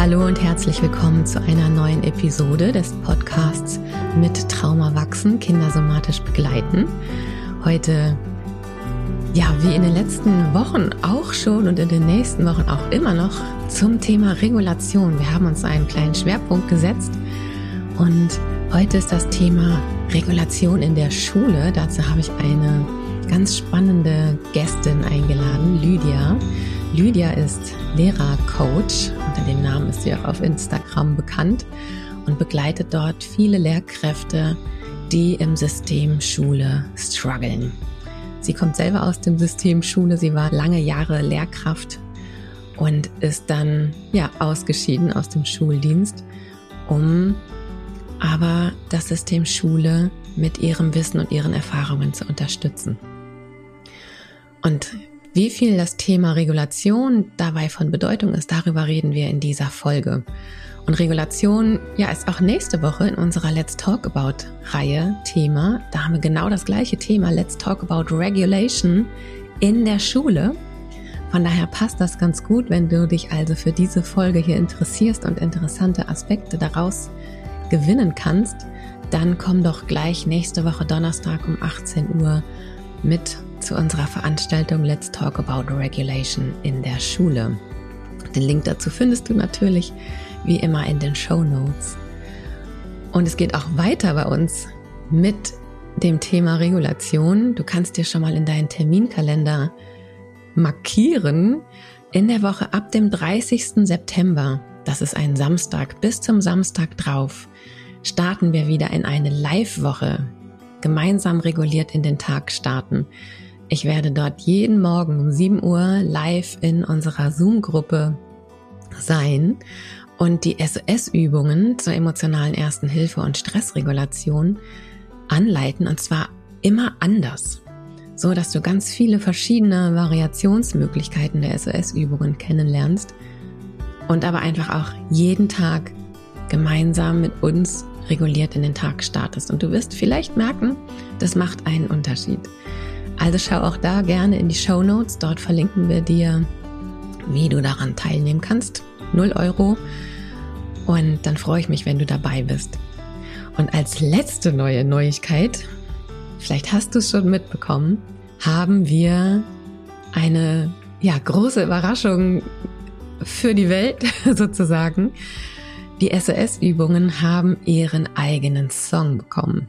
Hallo und herzlich willkommen zu einer neuen Episode des Podcasts mit Trauma wachsen, Kinder somatisch begleiten. Heute, ja, wie in den letzten Wochen auch schon und in den nächsten Wochen auch immer noch zum Thema Regulation. Wir haben uns einen kleinen Schwerpunkt gesetzt und heute ist das Thema Regulation in der Schule. Dazu habe ich eine ganz spannende Gästin eingeladen, Lydia. Lydia ist Lehrercoach, unter dem Namen ist sie auch auf Instagram bekannt und begleitet dort viele Lehrkräfte, die im System Schule strugglen. Sie kommt selber aus dem System Schule, sie war lange Jahre Lehrkraft und ist dann ja ausgeschieden aus dem Schuldienst, um aber das System Schule mit ihrem Wissen und ihren Erfahrungen zu unterstützen. Und wie viel das Thema Regulation dabei von Bedeutung ist, darüber reden wir in dieser Folge. Und Regulation, ja, ist auch nächste Woche in unserer Let's Talk About Reihe Thema. Da haben wir genau das gleiche Thema, Let's Talk About Regulation in der Schule. Von daher passt das ganz gut, wenn du dich also für diese Folge hier interessierst und interessante Aspekte daraus gewinnen kannst. Dann komm doch gleich nächste Woche Donnerstag um 18 Uhr mit zu unserer Veranstaltung Let's Talk About Regulation in der Schule. Den Link dazu findest du natürlich wie immer in den Show Notes. Und es geht auch weiter bei uns mit dem Thema Regulation. Du kannst dir schon mal in deinen Terminkalender markieren. In der Woche ab dem 30. September, das ist ein Samstag, bis zum Samstag drauf, starten wir wieder in eine Live-Woche. Gemeinsam reguliert in den Tag starten. Ich werde dort jeden Morgen um 7 Uhr live in unserer Zoom-Gruppe sein und die SOS-Übungen zur emotionalen Ersten Hilfe und Stressregulation anleiten und zwar immer anders, so dass du ganz viele verschiedene Variationsmöglichkeiten der SOS-Übungen kennenlernst und aber einfach auch jeden Tag gemeinsam mit uns reguliert in den Tag startest. Und du wirst vielleicht merken, das macht einen Unterschied. Also schau auch da gerne in die Show Notes. Dort verlinken wir dir, wie du daran teilnehmen kannst. 0 Euro. Und dann freue ich mich, wenn du dabei bist. Und als letzte neue Neuigkeit, vielleicht hast du es schon mitbekommen, haben wir eine ja, große Überraschung für die Welt sozusagen. Die SOS-Übungen haben ihren eigenen Song bekommen.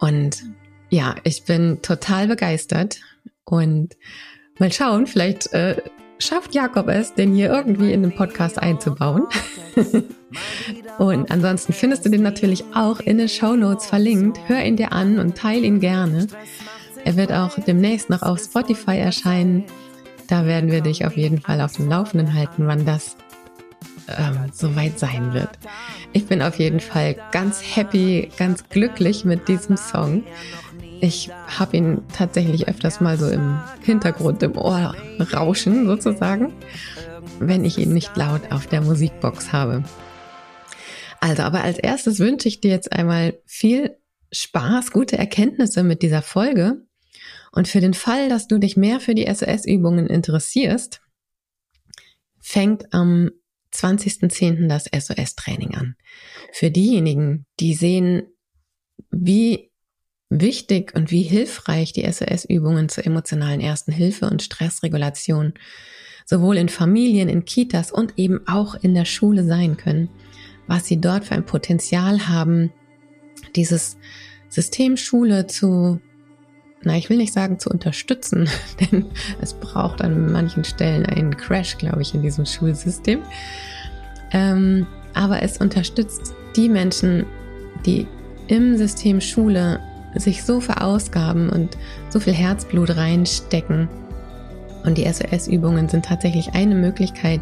Und ja, ich bin total begeistert und mal schauen, vielleicht äh, schafft Jakob es, den hier irgendwie in den Podcast einzubauen. und ansonsten findest du den natürlich auch in den Show Notes verlinkt. Hör ihn dir an und teile ihn gerne. Er wird auch demnächst noch auf Spotify erscheinen. Da werden wir dich auf jeden Fall auf dem Laufenden halten, wann das ähm, soweit sein wird. Ich bin auf jeden Fall ganz happy, ganz glücklich mit diesem Song. Ich habe ihn tatsächlich öfters mal so im Hintergrund im Ohr rauschen sozusagen, wenn ich ihn nicht laut auf der Musikbox habe. Also, aber als erstes wünsche ich dir jetzt einmal viel Spaß, gute Erkenntnisse mit dieser Folge. Und für den Fall, dass du dich mehr für die SOS-Übungen interessierst, fängt am 20.10. das SOS-Training an. Für diejenigen, die sehen, wie wichtig und wie hilfreich die SOS-Übungen zur emotionalen Ersten Hilfe und Stressregulation sowohl in Familien, in Kitas und eben auch in der Schule sein können, was sie dort für ein Potenzial haben, dieses System Schule zu, na, ich will nicht sagen zu unterstützen, denn es braucht an manchen Stellen einen Crash, glaube ich, in diesem Schulsystem. Ähm, aber es unterstützt die Menschen, die im System Schule sich so verausgaben und so viel Herzblut reinstecken. Und die SOS-Übungen sind tatsächlich eine Möglichkeit,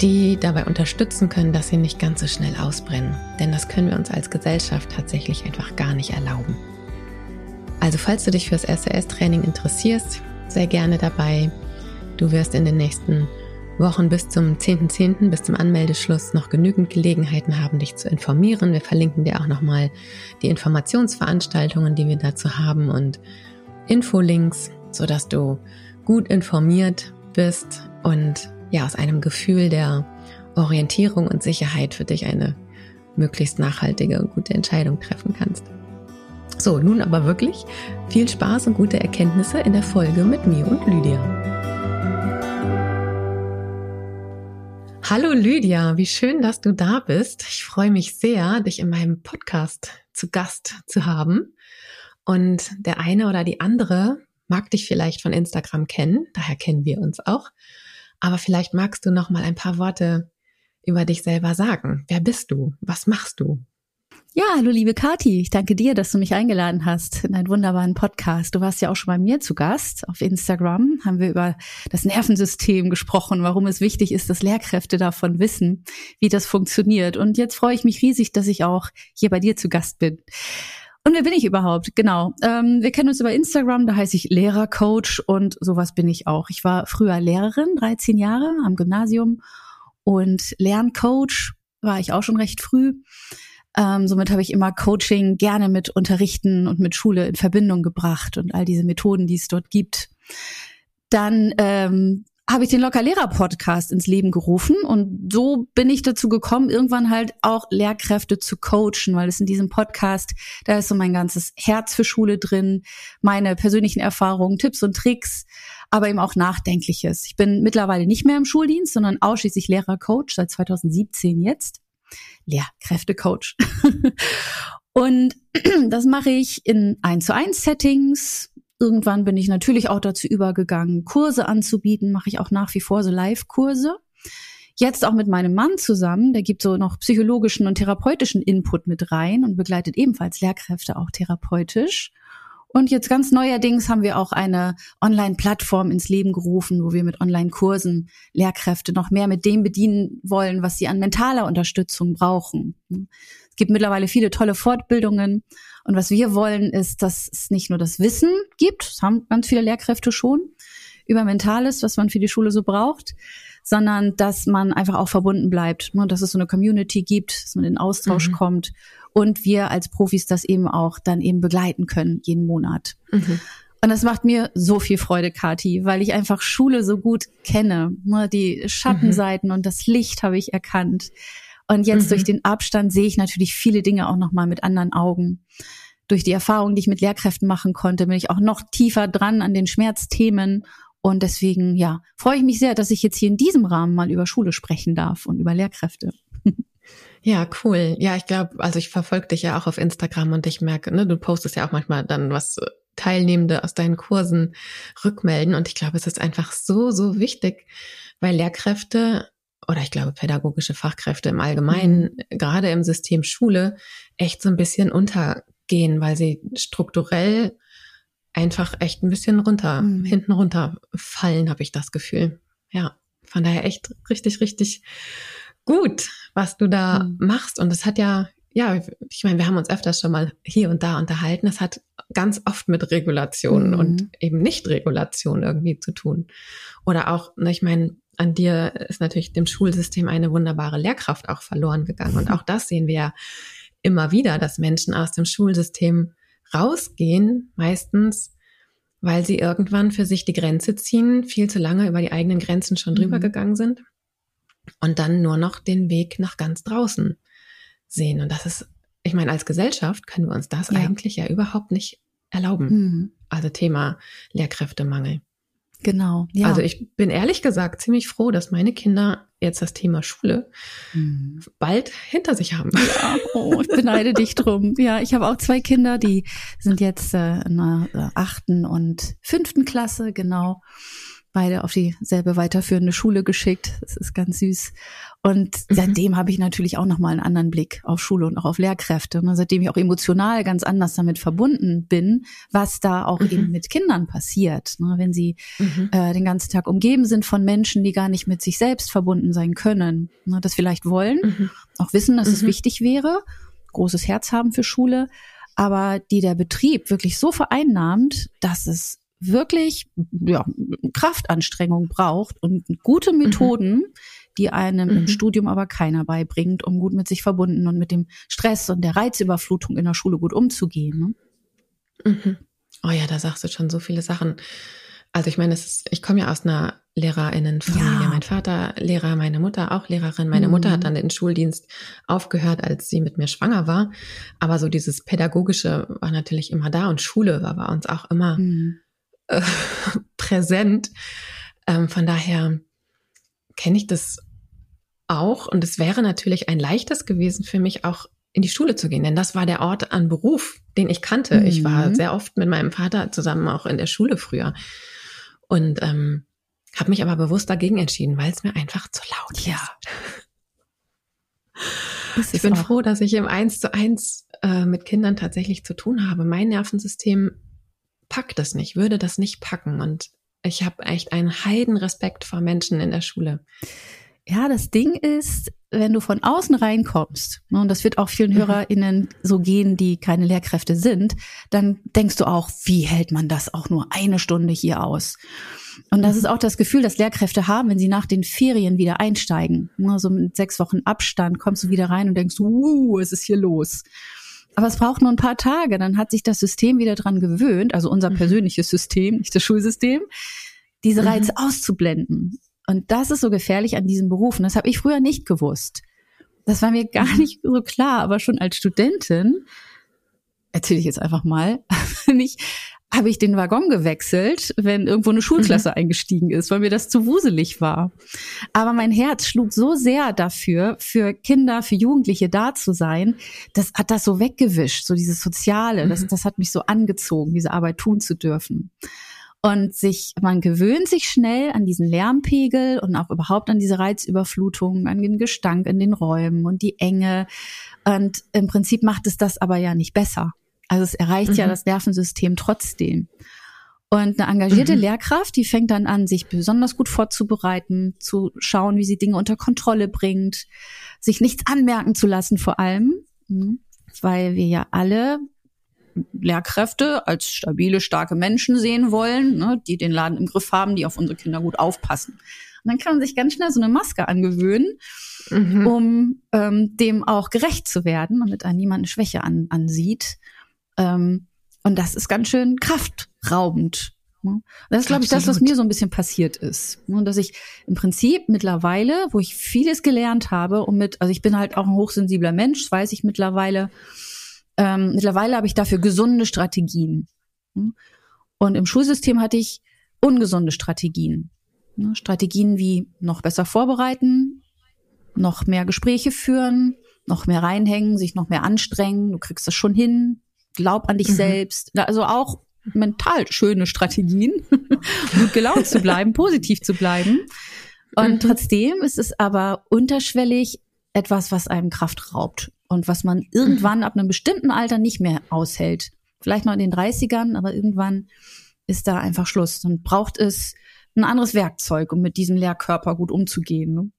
die dabei unterstützen können, dass sie nicht ganz so schnell ausbrennen. Denn das können wir uns als Gesellschaft tatsächlich einfach gar nicht erlauben. Also falls du dich fürs SOS-Training interessierst, sei gerne dabei. Du wirst in den nächsten Wochen bis zum 10.10., .10., bis zum Anmeldeschluss noch genügend Gelegenheiten haben, dich zu informieren. Wir verlinken dir auch nochmal die Informationsveranstaltungen, die wir dazu haben und Infolinks, sodass du gut informiert bist und ja, aus einem Gefühl der Orientierung und Sicherheit für dich eine möglichst nachhaltige und gute Entscheidung treffen kannst. So, nun aber wirklich viel Spaß und gute Erkenntnisse in der Folge mit mir und Lydia. Hallo Lydia, wie schön, dass du da bist. Ich freue mich sehr, dich in meinem Podcast zu Gast zu haben. Und der eine oder die andere mag dich vielleicht von Instagram kennen, daher kennen wir uns auch. Aber vielleicht magst du noch mal ein paar Worte über dich selber sagen. Wer bist du? Was machst du? Ja, hallo liebe Kati, ich danke dir, dass du mich eingeladen hast in einen wunderbaren Podcast. Du warst ja auch schon bei mir zu Gast auf Instagram, haben wir über das Nervensystem gesprochen, warum es wichtig ist, dass Lehrkräfte davon wissen, wie das funktioniert. Und jetzt freue ich mich riesig, dass ich auch hier bei dir zu Gast bin. Und wer bin ich überhaupt? Genau. Ähm, wir kennen uns über Instagram, da heiße ich Lehrercoach und sowas bin ich auch. Ich war früher Lehrerin, 13 Jahre am Gymnasium und Lerncoach war ich auch schon recht früh. Ähm, somit habe ich immer Coaching gerne mit Unterrichten und mit Schule in Verbindung gebracht und all diese Methoden, die es dort gibt. Dann ähm, habe ich den Locker-Lehrer-Podcast ins Leben gerufen und so bin ich dazu gekommen, irgendwann halt auch Lehrkräfte zu coachen, weil es in diesem Podcast, da ist so mein ganzes Herz für Schule drin, meine persönlichen Erfahrungen, Tipps und Tricks, aber eben auch Nachdenkliches. Ich bin mittlerweile nicht mehr im Schuldienst, sondern ausschließlich Lehrer-Coach seit 2017 jetzt. Lehrkräftecoach. und das mache ich in 1 zu 1 Settings. Irgendwann bin ich natürlich auch dazu übergegangen, Kurse anzubieten, mache ich auch nach wie vor so Live-Kurse. Jetzt auch mit meinem Mann zusammen, der gibt so noch psychologischen und therapeutischen Input mit rein und begleitet ebenfalls Lehrkräfte auch therapeutisch. Und jetzt ganz neuerdings haben wir auch eine Online-Plattform ins Leben gerufen, wo wir mit Online-Kursen Lehrkräfte noch mehr mit dem bedienen wollen, was sie an mentaler Unterstützung brauchen. Es gibt mittlerweile viele tolle Fortbildungen. Und was wir wollen, ist, dass es nicht nur das Wissen gibt, das haben ganz viele Lehrkräfte schon, über Mentales, was man für die Schule so braucht, sondern dass man einfach auch verbunden bleibt, ne? dass es so eine Community gibt, dass man in Austausch mhm. kommt und wir als Profis das eben auch dann eben begleiten können jeden Monat. Mhm. Und das macht mir so viel Freude, Kati, weil ich einfach Schule so gut kenne. Ne? Die Schattenseiten mhm. und das Licht habe ich erkannt. Und jetzt mhm. durch den Abstand sehe ich natürlich viele Dinge auch nochmal mit anderen Augen. Durch die Erfahrung, die ich mit Lehrkräften machen konnte, bin ich auch noch tiefer dran an den Schmerzthemen. Und deswegen, ja, freue ich mich sehr, dass ich jetzt hier in diesem Rahmen mal über Schule sprechen darf und über Lehrkräfte. Ja, cool. Ja, ich glaube, also ich verfolge dich ja auch auf Instagram und ich merke, ne, du postest ja auch manchmal dann was Teilnehmende aus deinen Kursen rückmelden und ich glaube, es ist einfach so, so wichtig, weil Lehrkräfte oder ich glaube pädagogische Fachkräfte im Allgemeinen, mhm. gerade im System Schule, echt so ein bisschen untergehen, weil sie strukturell einfach echt ein bisschen runter, mhm. hinten runter fallen, habe ich das Gefühl. Ja, von daher echt richtig, richtig gut, was du da mhm. machst. Und es hat ja, ja, ich meine, wir haben uns öfters schon mal hier und da unterhalten. Es hat ganz oft mit Regulationen mhm. und eben Nicht-Regulation irgendwie zu tun. Oder auch, ne, ich meine, an dir ist natürlich dem Schulsystem eine wunderbare Lehrkraft auch verloren gegangen. Und auch das sehen wir ja immer wieder, dass Menschen aus dem Schulsystem rausgehen, meistens, weil sie irgendwann für sich die Grenze ziehen, viel zu lange über die eigenen Grenzen schon drüber mhm. gegangen sind und dann nur noch den Weg nach ganz draußen sehen. Und das ist, ich meine, als Gesellschaft können wir uns das ja. eigentlich ja überhaupt nicht erlauben. Mhm. Also Thema Lehrkräftemangel. Genau. Ja. Also ich bin ehrlich gesagt ziemlich froh, dass meine Kinder jetzt das Thema Schule mhm. bald hinter sich haben. Ja, oh, ich beneide dich drum. Ja, ich habe auch zwei Kinder, die sind jetzt äh, in der äh, achten und fünften Klasse, genau beide auf dieselbe weiterführende Schule geschickt. Das ist ganz süß. Und mhm. seitdem habe ich natürlich auch nochmal einen anderen Blick auf Schule und auch auf Lehrkräfte. Und seitdem ich auch emotional ganz anders damit verbunden bin, was da auch mhm. eben mit Kindern passiert. Ne, wenn sie mhm. äh, den ganzen Tag umgeben sind von Menschen, die gar nicht mit sich selbst verbunden sein können, ne, das vielleicht wollen, mhm. auch wissen, dass es mhm. wichtig wäre, großes Herz haben für Schule, aber die der Betrieb wirklich so vereinnahmt, dass es wirklich ja, Kraftanstrengung braucht und gute mhm. Methoden, mhm. die einem mhm. im Studium aber keiner beibringt, um gut mit sich verbunden und mit dem Stress und der Reizüberflutung in der Schule gut umzugehen. Ne? Mhm. Oh ja, da sagst du schon so viele Sachen. Also ich meine, ist, ich komme ja aus einer Lehrerinnenfamilie. Ja. Mein Vater Lehrer, meine Mutter auch Lehrerin. Meine mhm. Mutter hat dann den Schuldienst aufgehört, als sie mit mir schwanger war. Aber so dieses Pädagogische war natürlich immer da und Schule war bei uns auch immer mhm. Äh, präsent. Ähm, von daher kenne ich das auch. Und es wäre natürlich ein leichtes gewesen für mich auch in die Schule zu gehen, denn das war der Ort an Beruf, den ich kannte. Mhm. Ich war mhm. sehr oft mit meinem Vater zusammen auch in der Schule früher und ähm, habe mich aber bewusst dagegen entschieden, weil es mir einfach zu laut ja. ist. Ich bin auch. froh, dass ich im Eins zu eins äh, mit Kindern tatsächlich zu tun habe. Mein Nervensystem packt das nicht, würde das nicht packen und ich habe echt einen Heidenrespekt vor Menschen in der Schule. Ja, das Ding ist, wenn du von außen reinkommst, ne, und das wird auch vielen mhm. HörerInnen so gehen, die keine Lehrkräfte sind, dann denkst du auch, wie hält man das auch nur eine Stunde hier aus? Und das ist auch das Gefühl, das Lehrkräfte haben, wenn sie nach den Ferien wieder einsteigen. Ne, so mit sechs Wochen Abstand kommst du wieder rein und denkst, uh, es ist hier los. Aber es braucht nur ein paar Tage, dann hat sich das System wieder dran gewöhnt, also unser mhm. persönliches System, nicht das Schulsystem, diese Reize mhm. auszublenden. Und das ist so gefährlich an diesem Beruf. Und das habe ich früher nicht gewusst. Das war mir gar mhm. nicht so klar, aber schon als Studentin, erzähle ich jetzt einfach mal, nicht, habe ich den Waggon gewechselt, wenn irgendwo eine Schulklasse mhm. eingestiegen ist, weil mir das zu wuselig war. Aber mein Herz schlug so sehr dafür, für Kinder, für Jugendliche da zu sein, das hat das so weggewischt, so dieses Soziale, mhm. das, das hat mich so angezogen, diese Arbeit tun zu dürfen. Und sich, man gewöhnt sich schnell an diesen Lärmpegel und auch überhaupt an diese Reizüberflutung, an den Gestank in den Räumen und die Enge. Und im Prinzip macht es das aber ja nicht besser. Also es erreicht mhm. ja das Nervensystem trotzdem. Und eine engagierte mhm. Lehrkraft, die fängt dann an, sich besonders gut vorzubereiten, zu schauen, wie sie Dinge unter Kontrolle bringt, sich nichts anmerken zu lassen vor allem, mhm. weil wir ja alle Lehrkräfte als stabile, starke Menschen sehen wollen, ne, die den Laden im Griff haben, die auf unsere Kinder gut aufpassen. Und dann kann man sich ganz schnell so eine Maske angewöhnen, mhm. um ähm, dem auch gerecht zu werden, damit einen niemand eine Schwäche an, ansieht. Ähm, und das ist ganz schön kraftraubend. Ne? Das ist, glaube ich, das, was mir so ein bisschen passiert ist. Und ne? dass ich im Prinzip mittlerweile, wo ich vieles gelernt habe und mit, also ich bin halt auch ein hochsensibler Mensch, weiß ich mittlerweile, ähm, mittlerweile habe ich dafür gesunde Strategien. Hm? Und im Schulsystem hatte ich ungesunde Strategien. Ne? Strategien wie noch besser vorbereiten, noch mehr Gespräche führen, noch mehr reinhängen, sich noch mehr anstrengen, du kriegst das schon hin, glaub an dich mhm. selbst. Also auch mental schöne Strategien, gut gelaunt zu bleiben, positiv zu bleiben. Und mhm. trotzdem ist es aber unterschwellig etwas, was einem Kraft raubt und was man irgendwann mhm. ab einem bestimmten Alter nicht mehr aushält. Vielleicht noch in den 30ern, aber irgendwann ist da einfach Schluss. Dann braucht es ein anderes Werkzeug, um mit diesem Lehrkörper gut umzugehen. Ne?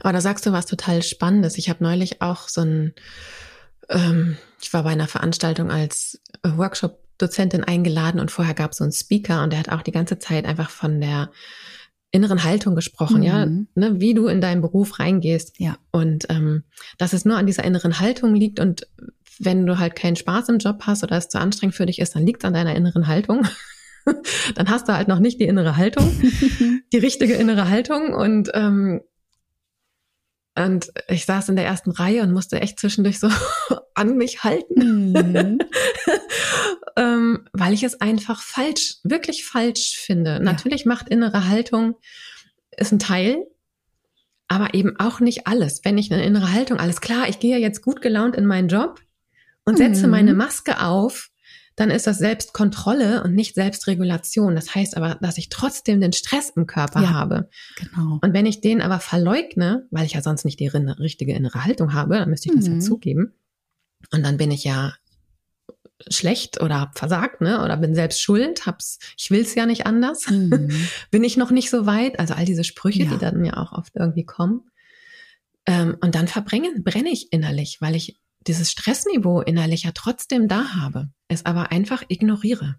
Aber da sagst du was total Spannendes. Ich habe neulich auch so ein, ähm, ich war bei einer Veranstaltung als Workshop-Dozentin eingeladen und vorher gab es so einen Speaker und der hat auch die ganze Zeit einfach von der inneren Haltung gesprochen, mhm. ja, ne, wie du in deinen Beruf reingehst. Ja. Und ähm, dass es nur an dieser inneren Haltung liegt und wenn du halt keinen Spaß im Job hast oder es zu anstrengend für dich ist, dann liegt es an deiner inneren Haltung. dann hast du halt noch nicht die innere Haltung, die richtige innere Haltung und ähm, und ich saß in der ersten Reihe und musste echt zwischendurch so an mich halten, mhm. ähm, weil ich es einfach falsch, wirklich falsch finde. Ja. Natürlich macht innere Haltung ist ein Teil, aber eben auch nicht alles. Wenn ich eine innere Haltung, alles klar, ich gehe jetzt gut gelaunt in meinen Job und setze mhm. meine Maske auf dann ist das Selbstkontrolle und nicht Selbstregulation. Das heißt aber, dass ich trotzdem den Stress im Körper ja, habe. Genau. Und wenn ich den aber verleugne, weil ich ja sonst nicht die richtige innere Haltung habe, dann müsste ich das mhm. ja zugeben. Und dann bin ich ja schlecht oder hab versagt, ne? Oder bin selbst schuld, hab's, ich will's ja nicht anders. Mhm. bin ich noch nicht so weit? Also all diese Sprüche, ja. die dann ja auch oft irgendwie kommen. Ähm, und dann verbrenne, brenne ich innerlich, weil ich dieses Stressniveau innerlich ja trotzdem da habe, es aber einfach ignoriere.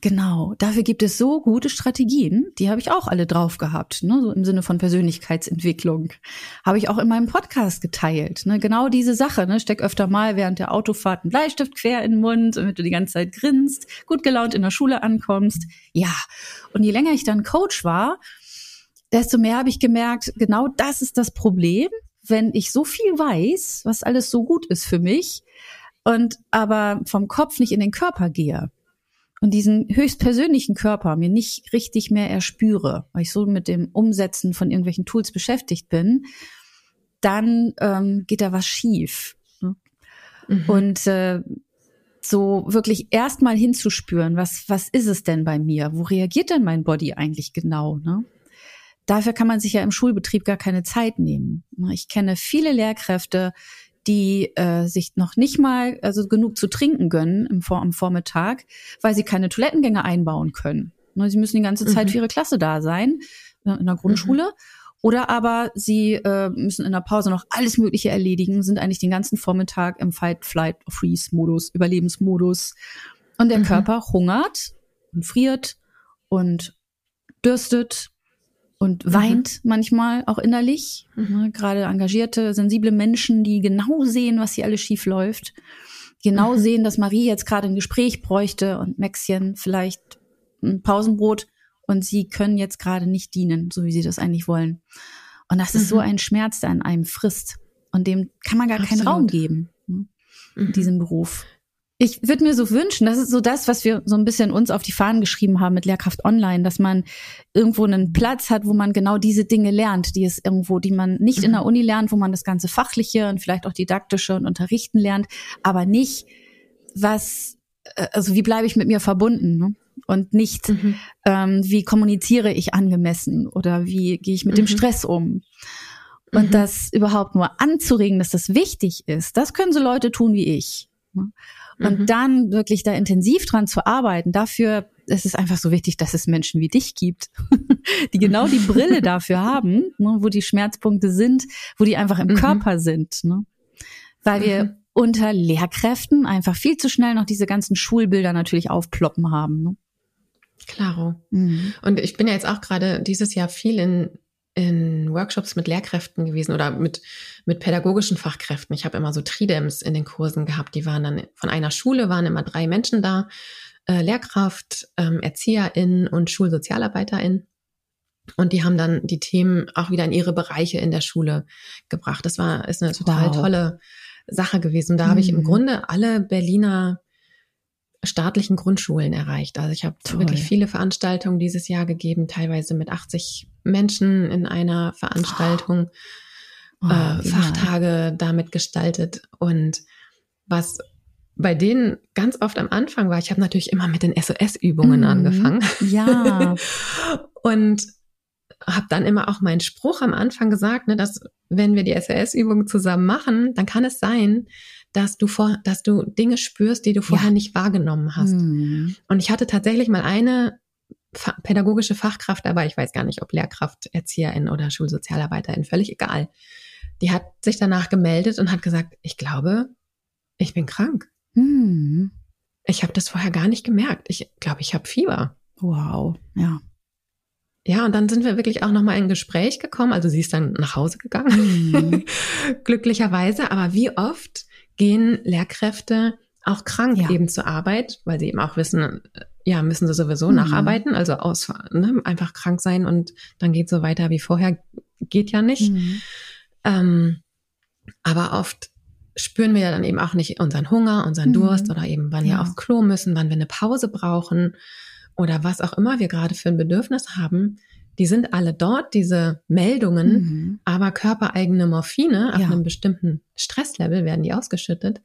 Genau, dafür gibt es so gute Strategien, die habe ich auch alle drauf gehabt, ne? so im Sinne von Persönlichkeitsentwicklung. Habe ich auch in meinem Podcast geteilt. Ne? Genau diese Sache, ne? steck öfter mal während der Autofahrt einen Bleistift quer in den Mund, damit du die ganze Zeit grinst, gut gelaunt in der Schule ankommst. Ja, und je länger ich dann Coach war, desto mehr habe ich gemerkt, genau das ist das Problem, wenn ich so viel weiß, was alles so gut ist für mich, und aber vom Kopf nicht in den Körper gehe und diesen höchstpersönlichen Körper mir nicht richtig mehr erspüre, weil ich so mit dem Umsetzen von irgendwelchen Tools beschäftigt bin, dann ähm, geht da was schief. Mhm. Und äh, so wirklich erstmal hinzuspüren, was, was ist es denn bei mir? Wo reagiert denn mein Body eigentlich genau? Ne? Dafür kann man sich ja im Schulbetrieb gar keine Zeit nehmen. Ich kenne viele Lehrkräfte, die äh, sich noch nicht mal also genug zu trinken gönnen im Vor am Vormittag, weil sie keine Toilettengänge einbauen können. Ne, sie müssen die ganze Zeit mhm. für ihre Klasse da sein äh, in der Grundschule. Mhm. Oder aber sie äh, müssen in der Pause noch alles Mögliche erledigen, sind eigentlich den ganzen Vormittag im Fight, Flight, Freeze-Modus, Überlebensmodus. Und der mhm. Körper hungert und friert und dürstet und mhm. weint mhm. manchmal auch innerlich. Mhm. Ne, gerade engagierte, sensible Menschen, die genau sehen, was hier alles schief läuft, genau mhm. sehen, dass Marie jetzt gerade ein Gespräch bräuchte und Maxchen vielleicht ein Pausenbrot und sie können jetzt gerade nicht dienen, so wie sie das eigentlich wollen. Und das ist so mhm. ein Schmerz, der an einem frisst. Und dem kann man gar Absolut. keinen Raum geben, ne, in mhm. diesem Beruf ich würde mir so wünschen, das ist so das, was wir so ein bisschen uns auf die Fahnen geschrieben haben mit Lehrkraft Online, dass man irgendwo einen Platz hat, wo man genau diese Dinge lernt, die es irgendwo, die man nicht in der Uni lernt, wo man das ganze fachliche und vielleicht auch didaktische und Unterrichten lernt, aber nicht was, äh, also wie bleibe ich mit mir verbunden ne? und nicht mhm. ähm, wie kommuniziere ich angemessen oder wie gehe ich mit mhm. dem Stress um. Und mhm. das überhaupt nur anzuregen, dass das wichtig ist, das können so Leute tun wie ich. Ne? Und mhm. dann wirklich da intensiv dran zu arbeiten, dafür ist es einfach so wichtig, dass es Menschen wie dich gibt, die genau die Brille dafür haben, ne, wo die Schmerzpunkte sind, wo die einfach im mhm. Körper sind. Ne? Weil wir mhm. unter Lehrkräften einfach viel zu schnell noch diese ganzen Schulbilder natürlich aufploppen haben. Ne? Klaro. Mhm. Und ich bin ja jetzt auch gerade dieses Jahr viel in in Workshops mit Lehrkräften gewesen oder mit, mit pädagogischen Fachkräften. Ich habe immer so Tridems in den Kursen gehabt. Die waren dann von einer Schule, waren immer drei Menschen da. Äh, Lehrkraft, ähm, Erzieherin und Schulsozialarbeiterin. Und die haben dann die Themen auch wieder in ihre Bereiche in der Schule gebracht. Das war, ist eine total wow. tolle Sache gewesen. Da mhm. habe ich im mhm. Grunde alle Berliner staatlichen Grundschulen erreicht. Also ich habe wirklich viele Veranstaltungen dieses Jahr gegeben, teilweise mit 80 Menschen in einer Veranstaltung, oh. Oh, äh, Fachtage damit gestaltet. Und was bei denen ganz oft am Anfang war, ich habe natürlich immer mit den SOS-Übungen mhm. angefangen. Ja. und habe dann immer auch meinen Spruch am Anfang gesagt, ne, dass wenn wir die SOS-Übungen zusammen machen, dann kann es sein, dass du vor, dass du Dinge spürst, die du vorher ja. nicht wahrgenommen hast. Mhm. Und ich hatte tatsächlich mal eine pädagogische Fachkraft dabei, ich weiß gar nicht, ob Lehrkraft, Erzieherin oder Schulsozialarbeiterin, völlig egal. Die hat sich danach gemeldet und hat gesagt, ich glaube, ich bin krank. Mhm. Ich habe das vorher gar nicht gemerkt. Ich glaube, ich habe Fieber. Wow, ja. Ja, und dann sind wir wirklich auch nochmal in Gespräch gekommen. Also sie ist dann nach Hause gegangen, mhm. glücklicherweise. Aber wie oft gehen Lehrkräfte auch krank ja. eben zur Arbeit, weil sie eben auch wissen, ja, müssen sie sowieso mhm. nacharbeiten, also aus, ne, einfach krank sein und dann geht so weiter wie vorher, geht ja nicht. Mhm. Ähm, aber oft spüren wir ja dann eben auch nicht unseren Hunger, unseren mhm. Durst oder eben, wann ja. wir aufs Klo müssen, wann wir eine Pause brauchen oder was auch immer wir gerade für ein Bedürfnis haben. Die sind alle dort, diese Meldungen, mhm. aber körpereigene Morphine auf ja. einem bestimmten Stresslevel werden die ausgeschüttet,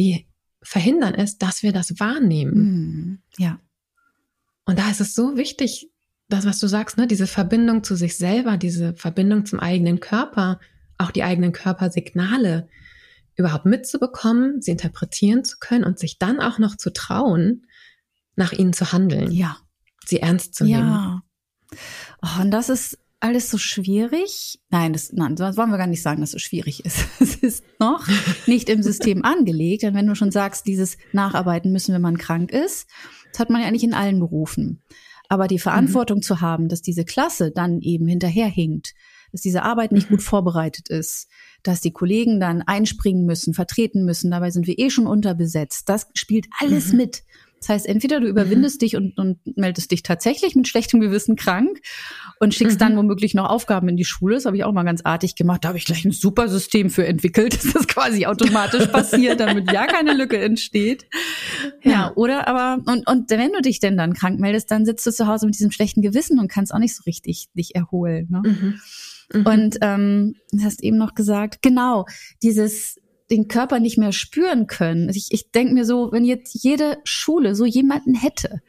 die verhindern es, dass wir das wahrnehmen. Mhm. Ja. Und da ist es so wichtig, das, was du sagst, ne, diese Verbindung zu sich selber, diese Verbindung zum eigenen Körper, auch die eigenen Körpersignale überhaupt mitzubekommen, sie interpretieren zu können und sich dann auch noch zu trauen, nach ihnen zu handeln. Ja. Sie ernst zu nehmen. Ja. Oh, und das ist alles so schwierig. Nein, das, nein, das wollen wir gar nicht sagen, dass es schwierig ist. Es ist noch nicht im System angelegt. Denn wenn du schon sagst, dieses Nacharbeiten müssen, wenn man krank ist, Das hat man ja eigentlich in allen Berufen. Aber die Verantwortung mhm. zu haben, dass diese Klasse dann eben hinterherhinkt, dass diese Arbeit nicht mhm. gut vorbereitet ist, dass die Kollegen dann einspringen müssen, vertreten müssen, dabei sind wir eh schon unterbesetzt. Das spielt alles mhm. mit. Das heißt, entweder du überwindest mhm. dich und, und meldest dich tatsächlich mit schlechtem Gewissen krank und schickst mhm. dann womöglich noch Aufgaben in die Schule. Das habe ich auch mal ganz artig gemacht. Da habe ich gleich ein super System für entwickelt, dass das quasi automatisch passiert, damit ja keine Lücke entsteht. Ja. ja, oder aber, und, und wenn du dich denn dann krank meldest, dann sitzt du zu Hause mit diesem schlechten Gewissen und kannst auch nicht so richtig dich erholen. Ne? Mhm. Mhm. Und ähm, du hast eben noch gesagt, genau, dieses den Körper nicht mehr spüren können. Ich, ich denke mir so, wenn jetzt jede Schule so jemanden hätte,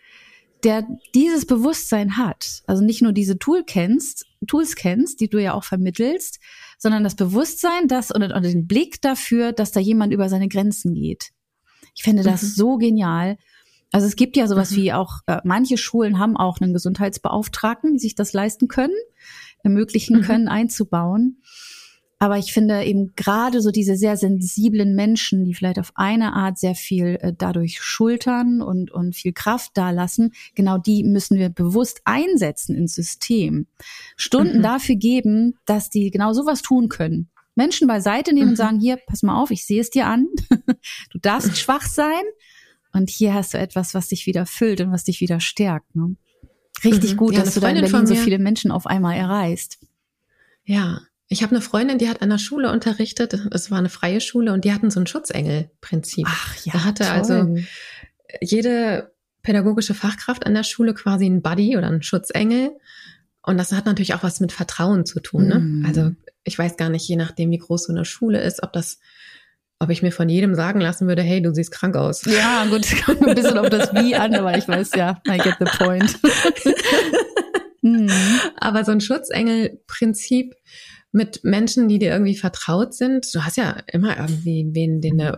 der dieses Bewusstsein hat, also nicht nur diese Tool kennst, Tools kennst, die du ja auch vermittelst, sondern das Bewusstsein, das und, und den Blick dafür, dass da jemand über seine Grenzen geht. Ich finde das mhm. so genial. Also es gibt ja sowas mhm. wie auch, äh, manche Schulen haben auch einen Gesundheitsbeauftragten, die sich das leisten können, ermöglichen mhm. können, einzubauen. Aber ich finde eben gerade so diese sehr sensiblen Menschen, die vielleicht auf eine Art sehr viel äh, dadurch schultern und, und viel Kraft dalassen, genau die müssen wir bewusst einsetzen ins System. Stunden mhm. dafür geben, dass die genau sowas tun können. Menschen beiseite nehmen mhm. und sagen, hier, pass mal auf, ich sehe es dir an. du darfst schwach sein. Und hier hast du etwas, was dich wieder füllt und was dich wieder stärkt. Ne? Richtig mhm. gut, ja, dass du da in Berlin so viele Menschen auf einmal erreichst. Ja, ich habe eine Freundin, die hat an der Schule unterrichtet. Es war eine freie Schule und die hatten so ein Schutzengel-Prinzip. Ach ja. Da hatte also toll. also jede pädagogische Fachkraft an der Schule quasi einen Buddy oder einen Schutzengel. Und das hat natürlich auch was mit Vertrauen zu tun. Ne? Mm. Also ich weiß gar nicht, je nachdem, wie groß so eine Schule ist, ob das, ob ich mir von jedem sagen lassen würde, hey, du siehst krank aus. Ja, gut, kommt ein bisschen auf das Wie an, aber ich weiß ja, I get the point. mm. Aber so ein Schutzengel-Prinzip, mit Menschen, die dir irgendwie vertraut sind. Du hast ja immer irgendwie wen, den du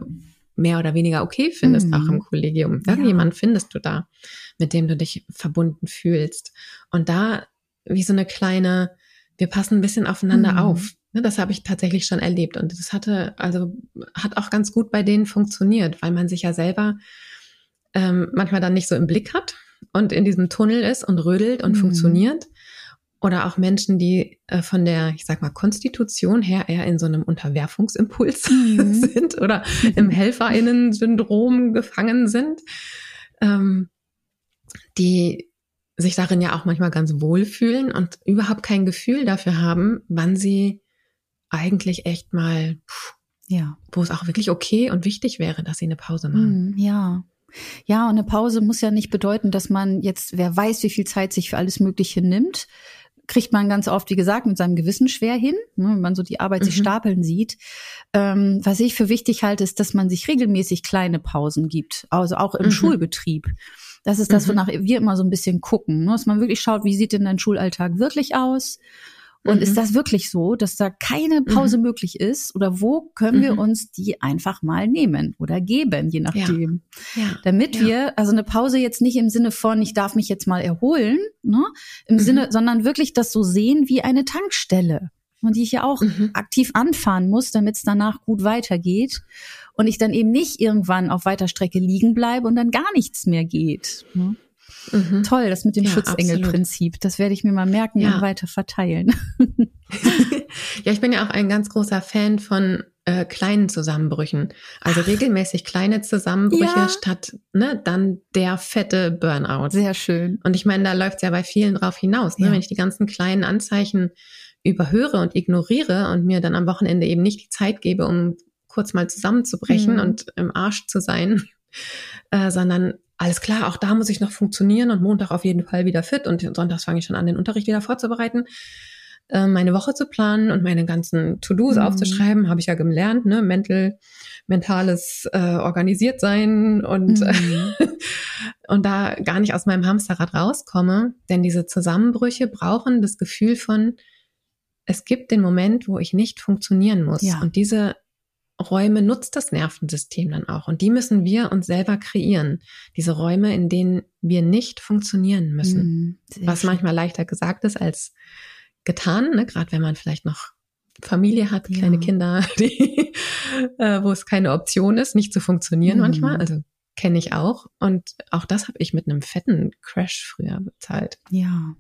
mehr oder weniger okay findest, mhm. auch im Kollegium. Irgendjemand ja. findest du da, mit dem du dich verbunden fühlst. Und da wie so eine kleine, wir passen ein bisschen aufeinander mhm. auf. Ne, das habe ich tatsächlich schon erlebt. Und das hatte, also hat auch ganz gut bei denen funktioniert, weil man sich ja selber ähm, manchmal dann nicht so im Blick hat und in diesem Tunnel ist und rödelt und mhm. funktioniert oder auch Menschen, die äh, von der, ich sag mal, Konstitution her eher in so einem Unterwerfungsimpuls mhm. sind oder im Helferinnen-Syndrom gefangen sind, ähm, die sich darin ja auch manchmal ganz wohl fühlen und überhaupt kein Gefühl dafür haben, wann sie eigentlich echt mal, pff, ja, wo es auch wirklich okay und wichtig wäre, dass sie eine Pause machen. Mhm, ja. Ja, und eine Pause muss ja nicht bedeuten, dass man jetzt, wer weiß, wie viel Zeit sich für alles Mögliche nimmt, kriegt man ganz oft, wie gesagt, mit seinem Gewissen schwer hin, ne, wenn man so die Arbeit mhm. sich stapeln sieht. Ähm, was ich für wichtig halte, ist, dass man sich regelmäßig kleine Pausen gibt, also auch im mhm. Schulbetrieb. Das ist das, mhm. wonach wir immer so ein bisschen gucken, ne? dass man wirklich schaut, wie sieht denn dein Schulalltag wirklich aus? Und mhm. ist das wirklich so, dass da keine Pause mhm. möglich ist? Oder wo können mhm. wir uns die einfach mal nehmen oder geben, je nachdem? Ja. Ja. Damit ja. wir, also eine Pause jetzt nicht im Sinne von, ich darf mich jetzt mal erholen, ne? Im mhm. Sinne, sondern wirklich das so sehen wie eine Tankstelle. Und die ich ja auch mhm. aktiv anfahren muss, damit es danach gut weitergeht. Und ich dann eben nicht irgendwann auf weiter Strecke liegen bleibe und dann gar nichts mehr geht. Ne? Mhm. Toll, das mit dem ja, Schutzengelprinzip. Das werde ich mir mal merken ja. und weiter verteilen. ja, ich bin ja auch ein ganz großer Fan von äh, kleinen Zusammenbrüchen. Also Ach. regelmäßig kleine Zusammenbrüche ja. statt ne, dann der fette Burnout. Sehr schön. Und ich meine, da läuft es ja bei vielen drauf hinaus. Ne? Wenn ich die ganzen kleinen Anzeichen überhöre und ignoriere und mir dann am Wochenende eben nicht die Zeit gebe, um kurz mal zusammenzubrechen mhm. und im Arsch zu sein, äh, sondern alles klar, auch da muss ich noch funktionieren und Montag auf jeden Fall wieder fit und sonntags fange ich schon an, den Unterricht wieder vorzubereiten, äh, meine Woche zu planen und meine ganzen To-Dos mhm. aufzuschreiben, habe ich ja gelernt, ne, mental, mentales äh, organisiert sein und mhm. und da gar nicht aus meinem Hamsterrad rauskomme, denn diese Zusammenbrüche brauchen das Gefühl von es gibt den Moment, wo ich nicht funktionieren muss ja. und diese Räume nutzt das Nervensystem dann auch. Und die müssen wir uns selber kreieren. Diese Räume, in denen wir nicht funktionieren müssen. Mm, was manchmal leichter gesagt ist als getan, ne? gerade wenn man vielleicht noch Familie hat, kleine ja. Kinder, die, äh, wo es keine Option ist, nicht zu funktionieren mm. manchmal. Also kenne ich auch. Und auch das habe ich mit einem fetten Crash früher bezahlt. Ja.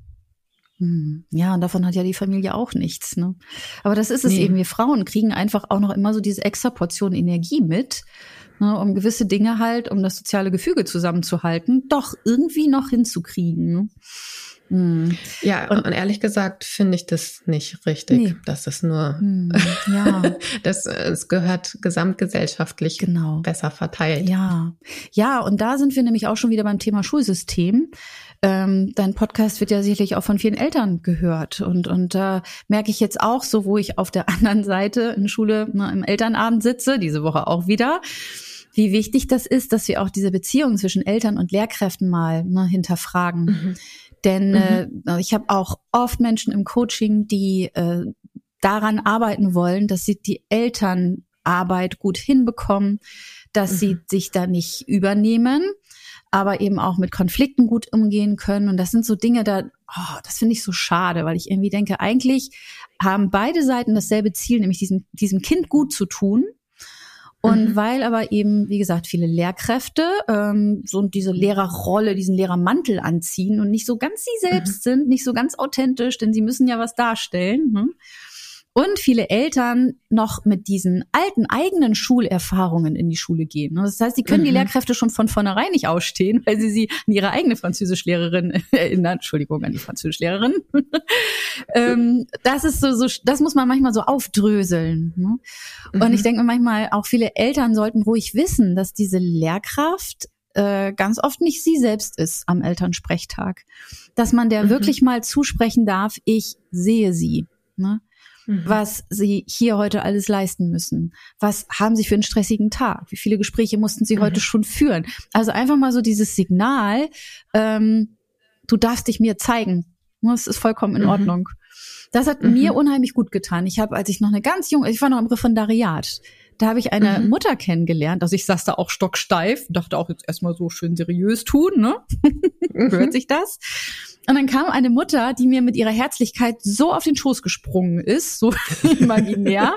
Hm. Ja, und davon hat ja die Familie auch nichts. Ne? Aber das ist es nee. eben. Wir Frauen kriegen einfach auch noch immer so diese extra Portion Energie mit, ne, um gewisse Dinge halt, um das soziale Gefüge zusammenzuhalten, doch irgendwie noch hinzukriegen. Ne? Hm. Ja, und, und, ehrlich gesagt finde ich das nicht richtig. Nee. Das ist nur, hm, ja. das, es gehört gesamtgesellschaftlich genau. besser verteilt. Ja, ja, und da sind wir nämlich auch schon wieder beim Thema Schulsystem. Ähm, dein Podcast wird ja sicherlich auch von vielen Eltern gehört. Und, und da äh, merke ich jetzt auch, so wo ich auf der anderen Seite in Schule ne, im Elternabend sitze, diese Woche auch wieder, wie wichtig das ist, dass wir auch diese Beziehung zwischen Eltern und Lehrkräften mal ne, hinterfragen. Mhm denn mhm. äh, ich habe auch oft Menschen im Coaching, die äh, daran arbeiten wollen, dass sie die Elternarbeit gut hinbekommen, dass mhm. sie sich da nicht übernehmen, aber eben auch mit Konflikten gut umgehen können. Und das sind so Dinge, da, oh, das finde ich so schade, weil ich irgendwie denke, eigentlich haben beide Seiten dasselbe Ziel, nämlich diesem, diesem Kind gut zu tun. Und mhm. weil aber eben, wie gesagt, viele Lehrkräfte ähm, so diese Lehrerrolle, diesen Lehrermantel anziehen und nicht so ganz sie selbst mhm. sind, nicht so ganz authentisch, denn sie müssen ja was darstellen. Hm? Und viele Eltern noch mit diesen alten eigenen Schulerfahrungen in die Schule gehen. Das heißt, sie können mhm. die Lehrkräfte schon von vornherein nicht ausstehen, weil sie sie an ihre eigene Französischlehrerin erinnern. Entschuldigung, an die Französischlehrerin. ähm, das ist so, so, das muss man manchmal so aufdröseln. Ne? Mhm. Und ich denke mir manchmal, auch viele Eltern sollten ruhig wissen, dass diese Lehrkraft äh, ganz oft nicht sie selbst ist am Elternsprechtag. Dass man der mhm. wirklich mal zusprechen darf, ich sehe sie. Ne? Mhm. was sie hier heute alles leisten müssen. Was haben sie für einen stressigen Tag? Wie viele Gespräche mussten sie mhm. heute schon führen? Also einfach mal so dieses Signal, ähm, du darfst dich mir zeigen. Das ist vollkommen in mhm. Ordnung. Das hat mhm. mir unheimlich gut getan. Ich habe, als ich noch eine ganz junge, ich war noch im Referendariat, da habe ich eine mhm. Mutter kennengelernt. Also ich saß da auch stocksteif, dachte auch jetzt erstmal so schön seriös tun, ne? Hört sich das? Und dann kam eine Mutter, die mir mit ihrer Herzlichkeit so auf den Schoß gesprungen ist, so imaginär.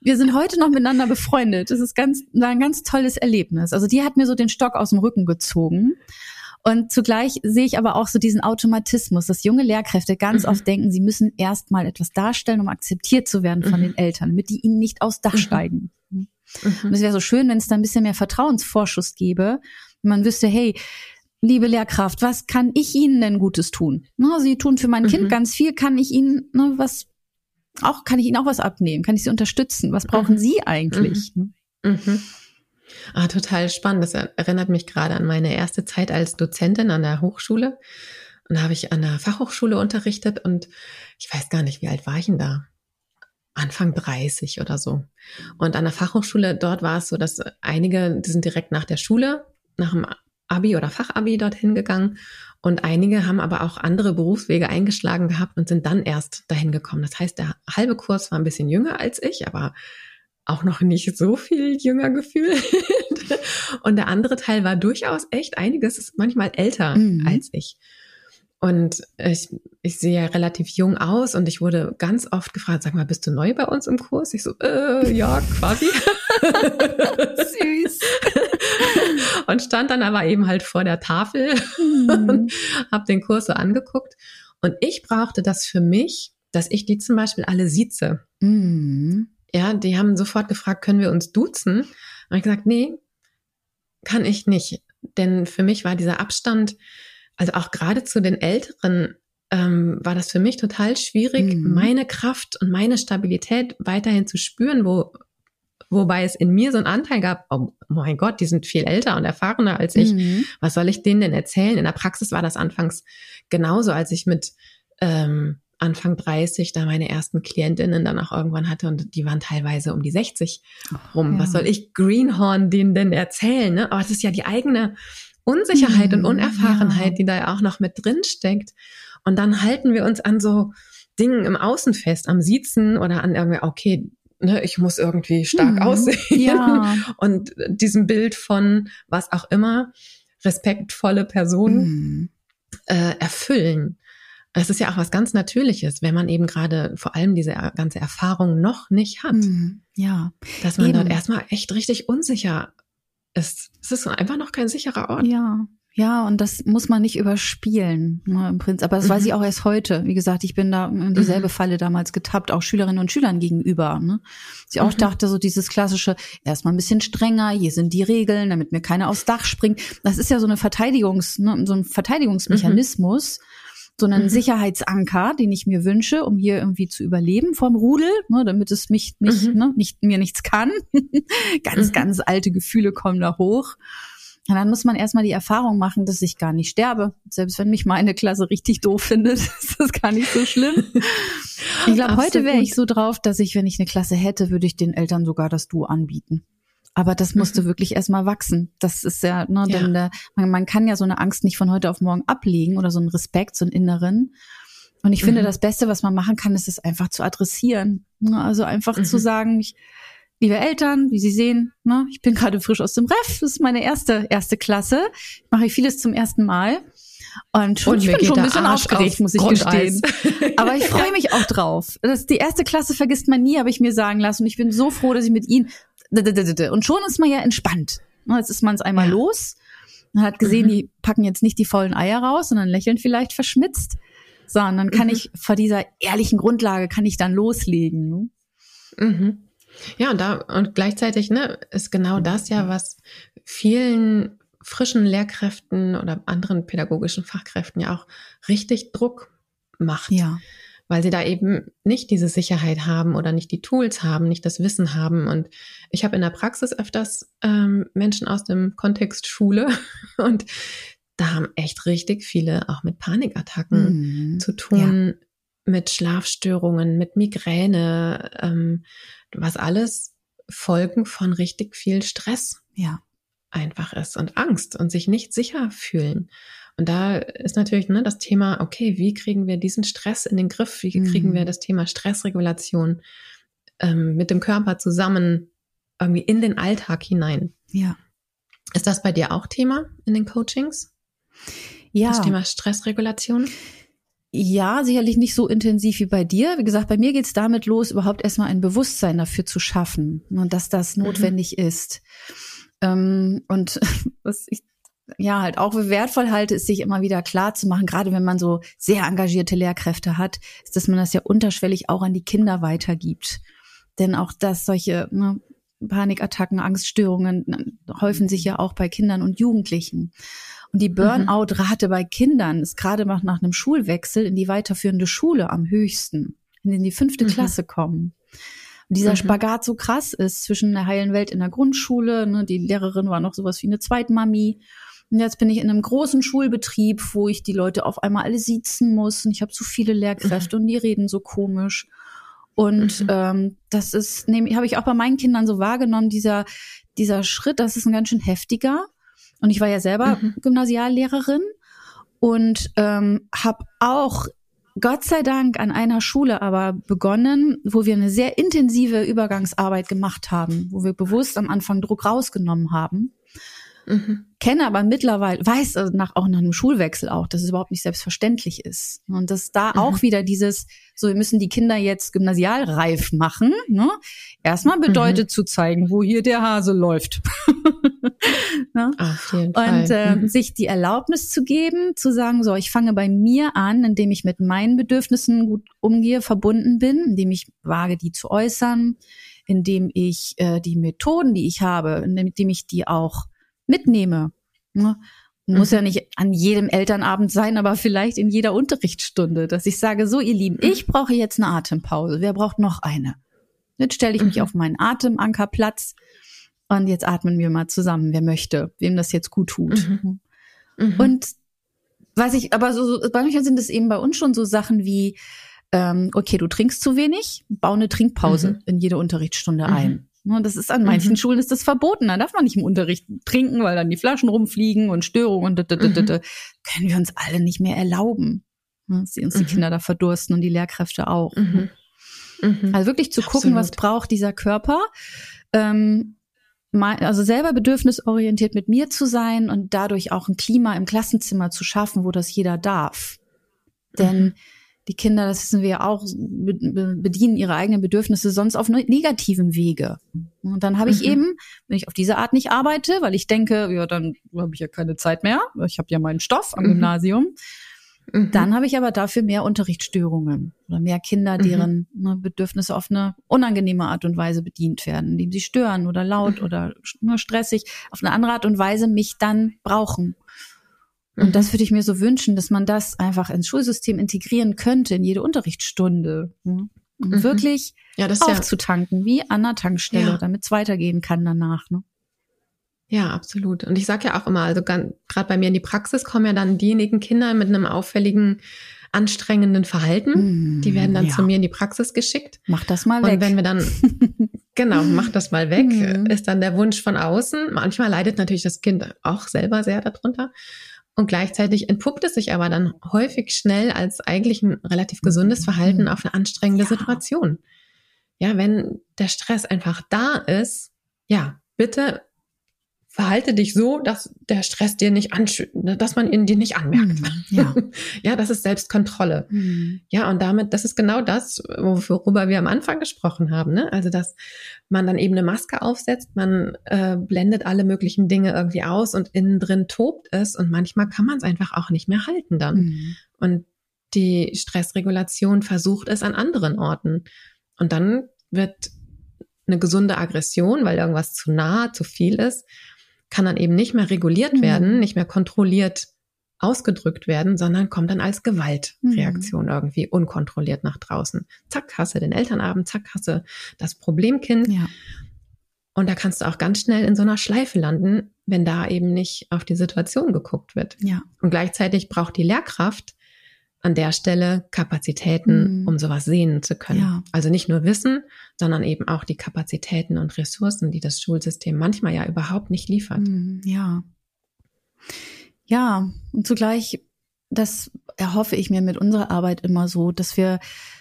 Wir sind heute noch miteinander befreundet. Das ist ganz, ein ganz tolles Erlebnis. Also die hat mir so den Stock aus dem Rücken gezogen. Und zugleich sehe ich aber auch so diesen Automatismus, dass junge Lehrkräfte ganz mhm. oft denken, sie müssen erst mal etwas darstellen, um akzeptiert zu werden von mhm. den Eltern, damit die ihnen nicht aus Dach mhm. steigen. Mhm. Und es wäre so schön, wenn es da ein bisschen mehr Vertrauensvorschuss gäbe. Man wüsste, hey, liebe Lehrkraft, was kann ich Ihnen denn Gutes tun? Na, Sie tun für mein mhm. Kind ganz viel, kann ich Ihnen ne, was auch, kann ich Ihnen auch was abnehmen? Kann ich Sie unterstützen? Was brauchen mhm. Sie eigentlich? Mhm. mhm. Ah, total spannend. Das erinnert mich gerade an meine erste Zeit als Dozentin an der Hochschule. Und da habe ich an der Fachhochschule unterrichtet und ich weiß gar nicht, wie alt war ich denn da? Anfang 30 oder so. Und an der Fachhochschule, dort war es so, dass einige, die sind direkt nach der Schule, nach dem Abi oder Fachabi dorthin gegangen und einige haben aber auch andere Berufswege eingeschlagen gehabt und sind dann erst dahin gekommen. Das heißt, der halbe Kurs war ein bisschen jünger als ich, aber auch noch nicht so viel jünger gefühlt. und der andere Teil war durchaus echt einiges, ist manchmal älter mhm. als ich. Und ich, ich sehe ja relativ jung aus und ich wurde ganz oft gefragt, sag mal, bist du neu bei uns im Kurs? Ich so, äh, ja, quasi. Süß. und stand dann aber eben halt vor der Tafel mhm. und habe den Kurs so angeguckt. Und ich brauchte das für mich, dass ich die zum Beispiel alle sieze. Mhm. Ja, die haben sofort gefragt, können wir uns duzen? Und ich gesagt, nee, kann ich nicht. Denn für mich war dieser Abstand, also auch gerade zu den Älteren, ähm, war das für mich total schwierig, mhm. meine Kraft und meine Stabilität weiterhin zu spüren, wo, wobei es in mir so einen Anteil gab, oh mein Gott, die sind viel älter und erfahrener als ich. Mhm. Was soll ich denen denn erzählen? In der Praxis war das anfangs genauso, als ich mit ähm, Anfang 30 da meine ersten Klientinnen dann auch irgendwann hatte und die waren teilweise um die 60 rum. Ja. Was soll ich Greenhorn denen denn erzählen? Ne? Aber es ist ja die eigene Unsicherheit mhm, und Unerfahrenheit, ja. die da ja auch noch mit drin steckt. Und dann halten wir uns an so Dingen im Außen fest, am Siezen oder an irgendwie, okay, ne, ich muss irgendwie stark mhm, aussehen. Ja. Und diesem Bild von was auch immer, respektvolle Personen mhm. äh, erfüllen. Es ist ja auch was ganz Natürliches, wenn man eben gerade vor allem diese ganze Erfahrung noch nicht hat. Mhm, ja. Dass man eben. dort erstmal echt richtig unsicher ist. Es ist einfach noch kein sicherer Ort. Ja. Ja, und das muss man nicht überspielen, ne, im Prinzip. Aber das mhm. weiß ich auch erst heute. Wie gesagt, ich bin da in dieselbe mhm. Falle damals getappt, auch Schülerinnen und Schülern gegenüber. Ne? Ich auch mhm. dachte, so dieses klassische, erstmal ein bisschen strenger, hier sind die Regeln, damit mir keiner aufs Dach springt. Das ist ja so eine Verteidigungs, ne, so ein Verteidigungsmechanismus. Mhm so einen mhm. Sicherheitsanker, den ich mir wünsche, um hier irgendwie zu überleben vom Rudel, ne, damit es mich nicht, mhm. ne, nicht mir nichts kann. ganz, mhm. ganz alte Gefühle kommen da hoch. Und dann muss man erstmal die Erfahrung machen, dass ich gar nicht sterbe. Selbst wenn mich meine Klasse richtig doof findet, ist das gar nicht so schlimm. Ich glaube, heute wäre ich so drauf, dass ich, wenn ich eine Klasse hätte, würde ich den Eltern sogar das Du anbieten. Aber das musste mhm. wirklich erstmal wachsen. Das ist ja, ne, ja. denn der, man, man kann ja so eine Angst nicht von heute auf morgen ablegen oder so einen Respekt, so einen inneren. Und ich mhm. finde, das Beste, was man machen kann, ist es einfach zu adressieren. Ne, also einfach mhm. zu sagen, ich, liebe Eltern, wie Sie sehen, ne, ich bin gerade frisch aus dem Ref, das ist meine erste erste Klasse, mache ich vieles zum ersten Mal. Und, schon, und ich bin schon ein bisschen Arsch aufgeregt, muss ich Grundeis. gestehen. Aber ich freue mich auch drauf. Das, die erste Klasse vergisst man nie, habe ich mir sagen lassen. Und ich bin so froh, dass ich mit Ihnen und schon ist man ja entspannt. Ne, jetzt ist man es einmal ja. los. Man hat gesehen, mhm. die packen jetzt nicht die vollen Eier raus, sondern lächeln vielleicht verschmitzt. Sondern kann mhm. ich vor dieser ehrlichen Grundlage kann ich dann loslegen. Ne? Mhm. Ja, und da und gleichzeitig ne, ist genau das ja, was vielen frischen Lehrkräften oder anderen pädagogischen Fachkräften ja auch richtig Druck macht. Ja weil sie da eben nicht diese Sicherheit haben oder nicht die Tools haben, nicht das Wissen haben. Und ich habe in der Praxis öfters ähm, Menschen aus dem Kontext Schule und da haben echt richtig viele auch mit Panikattacken mhm. zu tun, ja. mit Schlafstörungen, mit Migräne, ähm, was alles Folgen von richtig viel Stress ja. einfach ist und Angst und sich nicht sicher fühlen. Und da ist natürlich ne, das Thema, okay, wie kriegen wir diesen Stress in den Griff? Wie kriegen mhm. wir das Thema Stressregulation ähm, mit dem Körper zusammen irgendwie in den Alltag hinein? Ja. Ist das bei dir auch Thema in den Coachings? Ja. Das Thema Stressregulation? Ja, sicherlich nicht so intensiv wie bei dir. Wie gesagt, bei mir geht's damit los, überhaupt erstmal ein Bewusstsein dafür zu schaffen und dass das mhm. notwendig mhm. ist. Ähm, und was ich ja halt auch für wertvoll halte, ist sich immer wieder klar zu machen, gerade wenn man so sehr engagierte Lehrkräfte hat, ist, dass man das ja unterschwellig auch an die Kinder weitergibt. Denn auch dass solche ne, Panikattacken, Angststörungen häufen sich ja auch bei Kindern und Jugendlichen. Und die mhm. Burnout-Rate bei Kindern ist gerade nach, nach einem Schulwechsel in die weiterführende Schule am höchsten, in die fünfte mhm. Klasse kommen. Und dieser mhm. Spagat so krass ist zwischen der heilen Welt in der Grundschule, ne, die Lehrerin war noch sowas wie eine Zweitmami und jetzt bin ich in einem großen Schulbetrieb, wo ich die Leute auf einmal alle sitzen muss und ich habe zu viele Lehrkräfte mhm. und die reden so komisch. Und mhm. ähm, das ist, habe ich auch bei meinen Kindern so wahrgenommen, dieser, dieser Schritt, das ist ein ganz schön heftiger. Und ich war ja selber mhm. Gymnasiallehrerin und ähm, habe auch Gott sei Dank an einer Schule aber begonnen, wo wir eine sehr intensive Übergangsarbeit gemacht haben, wo wir bewusst am Anfang Druck rausgenommen haben. Mhm. Kenne aber mittlerweile, weiß also nach, auch nach einem Schulwechsel auch, dass es überhaupt nicht selbstverständlich ist. Und dass da mhm. auch wieder dieses, so wir müssen die Kinder jetzt gymnasialreif machen. Ne? Erstmal mhm. bedeutet mhm. zu zeigen, wo hier der Hase läuft. ne? Auf jeden Fall. Und äh, sich die Erlaubnis zu geben, zu sagen, so, ich fange bei mir an, indem ich mit meinen Bedürfnissen gut umgehe, verbunden bin, indem ich wage, die zu äußern, indem ich äh, die Methoden, die ich habe, indem ich die auch mitnehme. Ne? Muss mhm. ja nicht an jedem Elternabend sein, aber vielleicht in jeder Unterrichtsstunde, dass ich sage, so ihr Lieben, ich brauche jetzt eine Atempause. Wer braucht noch eine? Jetzt stelle ich mich mhm. auf meinen Atemankerplatz und jetzt atmen wir mal zusammen, wer möchte, wem das jetzt gut tut. Mhm. Mhm. Und was ich, aber so, manchmal sind es eben bei uns schon so Sachen wie, ähm, okay, du trinkst zu wenig, bau eine Trinkpause mhm. in jede Unterrichtsstunde ein. Mhm. Ne, das ist an manchen mhm. Schulen ist das verboten. Da darf man nicht im Unterricht trinken, weil dann die Flaschen rumfliegen und Störungen und mhm. können wir uns alle nicht mehr erlauben. Ne, dass uns die mhm. Kinder da verdursten und die Lehrkräfte auch. Mhm. Mhm. Also wirklich zu gucken, Absolut. was braucht dieser Körper. Ähm, also selber bedürfnisorientiert mit mir zu sein und dadurch auch ein Klima im Klassenzimmer zu schaffen, wo das jeder darf. Denn die Kinder, das wissen wir ja auch, bedienen ihre eigenen Bedürfnisse sonst auf ne-, negativem Wege. Und dann habe ich mhm. eben, wenn ich auf diese Art nicht arbeite, weil ich denke, ja, dann habe ich ja keine Zeit mehr, ich habe ja meinen Stoff am mhm. Gymnasium, mhm. dann habe ich aber dafür mehr Unterrichtsstörungen oder mehr Kinder, mhm. deren ne, Bedürfnisse auf eine unangenehme Art und Weise bedient werden, indem sie stören oder laut mhm. oder nur stressig, auf eine andere Art und Weise mich dann brauchen. Und das würde ich mir so wünschen, dass man das einfach ins Schulsystem integrieren könnte, in jede Unterrichtsstunde. Um mhm. wirklich ja, aufzutanken, ja, wie an der Tankstelle, ja. damit es weitergehen kann danach. Ne? Ja, absolut. Und ich sage ja auch immer, also gerade bei mir in die Praxis kommen ja dann diejenigen Kinder mit einem auffälligen, anstrengenden Verhalten. Mm, die werden dann ja. zu mir in die Praxis geschickt. Mach das mal weg. Und wenn wir dann, genau, mach das mal weg, ist dann der Wunsch von außen. Manchmal leidet natürlich das Kind auch selber sehr darunter. Und gleichzeitig entpuppt es sich aber dann häufig schnell als eigentlich ein relativ gesundes Verhalten auf eine anstrengende ja. Situation. Ja, wenn der Stress einfach da ist, ja, bitte verhalte dich so, dass der Stress dir nicht dass man ihn dir nicht anmerkt. Mhm, ja. ja, das ist Selbstkontrolle. Mhm. Ja, und damit, das ist genau das, worüber wir am Anfang gesprochen haben. Ne? Also, dass man dann eben eine Maske aufsetzt, man äh, blendet alle möglichen Dinge irgendwie aus und innen drin tobt es und manchmal kann man es einfach auch nicht mehr halten dann. Mhm. Und die Stressregulation versucht es an anderen Orten. Und dann wird eine gesunde Aggression, weil irgendwas zu nah, zu viel ist, kann dann eben nicht mehr reguliert mhm. werden, nicht mehr kontrolliert ausgedrückt werden, sondern kommt dann als Gewaltreaktion mhm. irgendwie unkontrolliert nach draußen. Zack, hasse den Elternabend, zack, hasse das Problemkind. Ja. Und da kannst du auch ganz schnell in so einer Schleife landen, wenn da eben nicht auf die Situation geguckt wird. Ja. Und gleichzeitig braucht die Lehrkraft an der Stelle Kapazitäten, mhm. um sowas sehen zu können. Ja. Also nicht nur Wissen, sondern eben auch die Kapazitäten und Ressourcen, die das Schulsystem manchmal ja überhaupt nicht liefert. Mhm, ja. Ja, und zugleich, das erhoffe ich mir mit unserer Arbeit immer so, dass wir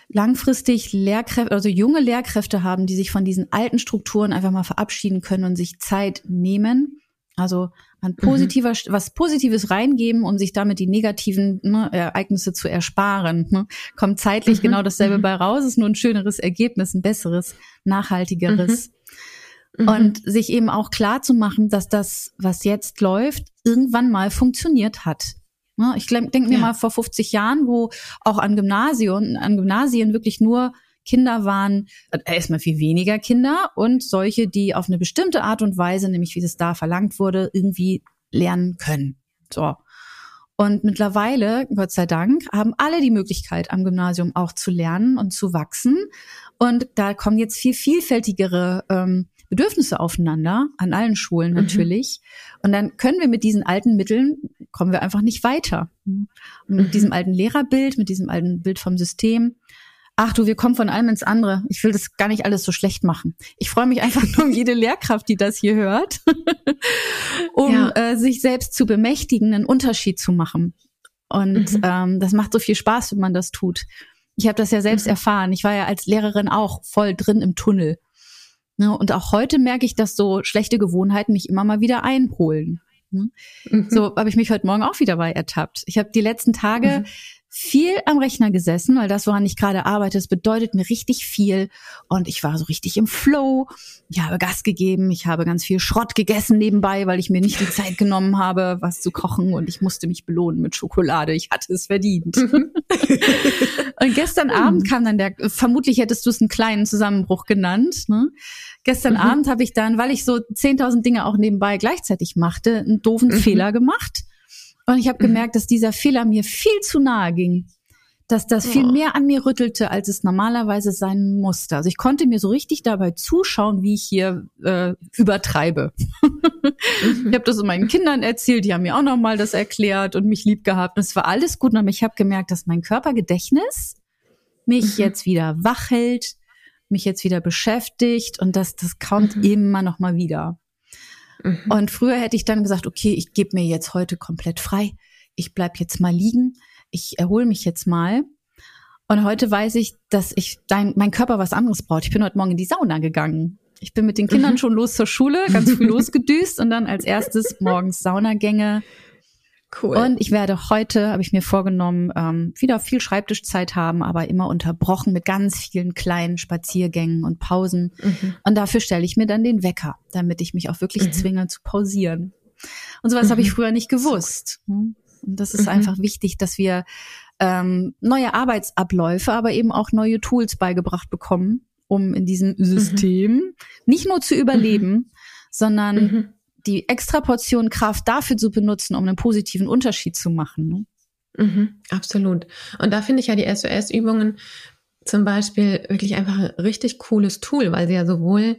langfristig Lehrkräfte, also junge Lehrkräfte haben, die sich von diesen alten Strukturen einfach mal verabschieden können und sich Zeit nehmen. Also an positiver, mhm. was Positives reingeben, um sich damit die negativen ne, Ereignisse zu ersparen. Ne? Kommt zeitlich mhm. genau dasselbe mhm. bei raus, ist nur ein schöneres Ergebnis, ein besseres, nachhaltigeres. Mhm. Und sich eben auch klar zu machen, dass das, was jetzt läuft, irgendwann mal funktioniert hat. Ne? Ich denke mir ja. mal vor 50 Jahren, wo auch an Gymnasien, an Gymnasien wirklich nur Kinder waren, äh, erstmal viel weniger Kinder und solche, die auf eine bestimmte Art und Weise, nämlich wie es da verlangt wurde, irgendwie lernen können. So. Und mittlerweile, Gott sei Dank, haben alle die Möglichkeit, am Gymnasium auch zu lernen und zu wachsen. Und da kommen jetzt viel vielfältigere ähm, Bedürfnisse aufeinander, an allen Schulen mhm. natürlich. Mhm. Und dann können wir mit diesen alten Mitteln, kommen wir einfach nicht weiter. Und mit mhm. diesem alten Lehrerbild, mit diesem alten Bild vom System, ach du, wir kommen von einem ins andere. Ich will das gar nicht alles so schlecht machen. Ich freue mich einfach nur um jede Lehrkraft, die das hier hört, um ja. äh, sich selbst zu bemächtigen, einen Unterschied zu machen. Und mhm. ähm, das macht so viel Spaß, wenn man das tut. Ich habe das ja selbst mhm. erfahren. Ich war ja als Lehrerin auch voll drin im Tunnel. Ne? Und auch heute merke ich, dass so schlechte Gewohnheiten mich immer mal wieder einholen. Ne? Mhm. So habe ich mich heute Morgen auch wieder bei ertappt. Ich habe die letzten Tage mhm viel am Rechner gesessen, weil das, woran ich gerade arbeite, das bedeutet mir richtig viel. Und ich war so richtig im Flow. Ich habe Gas gegeben. Ich habe ganz viel Schrott gegessen nebenbei, weil ich mir nicht die Zeit genommen habe, was zu kochen. Und ich musste mich belohnen mit Schokolade. Ich hatte es verdient. Mhm. und gestern mhm. Abend kam dann der, vermutlich hättest du es einen kleinen Zusammenbruch genannt. Ne? Gestern mhm. Abend habe ich dann, weil ich so 10.000 Dinge auch nebenbei gleichzeitig machte, einen doofen. Fehler gemacht und ich habe mhm. gemerkt, dass dieser Fehler mir viel zu nahe ging. Dass das viel oh. mehr an mir rüttelte, als es normalerweise sein musste. Also ich konnte mir so richtig dabei zuschauen, wie ich hier äh, übertreibe. mhm. Ich habe das meinen Kindern erzählt, die haben mir auch nochmal das erklärt und mich lieb gehabt. Und es war alles gut, aber ich habe gemerkt, dass mein Körpergedächtnis mich mhm. jetzt wieder wach hält, mich jetzt wieder beschäftigt und dass das kommt mhm. immer noch mal wieder. Mhm. Und früher hätte ich dann gesagt, okay, ich gebe mir jetzt heute komplett frei. Ich bleib jetzt mal liegen. Ich erhole mich jetzt mal. Und heute weiß ich, dass ich dein, mein Körper was anderes braucht. Ich bin heute Morgen in die Sauna gegangen. Ich bin mit den Kindern mhm. schon los zur Schule, ganz früh losgedüst und dann als erstes morgens Saunagänge. Cool. Und ich werde heute, habe ich mir vorgenommen, ähm, wieder viel Schreibtischzeit haben, aber immer unterbrochen mit ganz vielen kleinen Spaziergängen und Pausen. Mhm. Und dafür stelle ich mir dann den Wecker, damit ich mich auch wirklich mhm. zwinge zu pausieren. Und sowas mhm. habe ich früher nicht gewusst. Hm? Und das ist mhm. einfach wichtig, dass wir ähm, neue Arbeitsabläufe, aber eben auch neue Tools beigebracht bekommen, um in diesem mhm. System nicht nur zu überleben, sondern die extra Portion Kraft dafür zu benutzen, um einen positiven Unterschied zu machen. Ne? Mhm, absolut. Und da finde ich ja die SOS-Übungen zum Beispiel wirklich einfach ein richtig cooles Tool, weil sie ja sowohl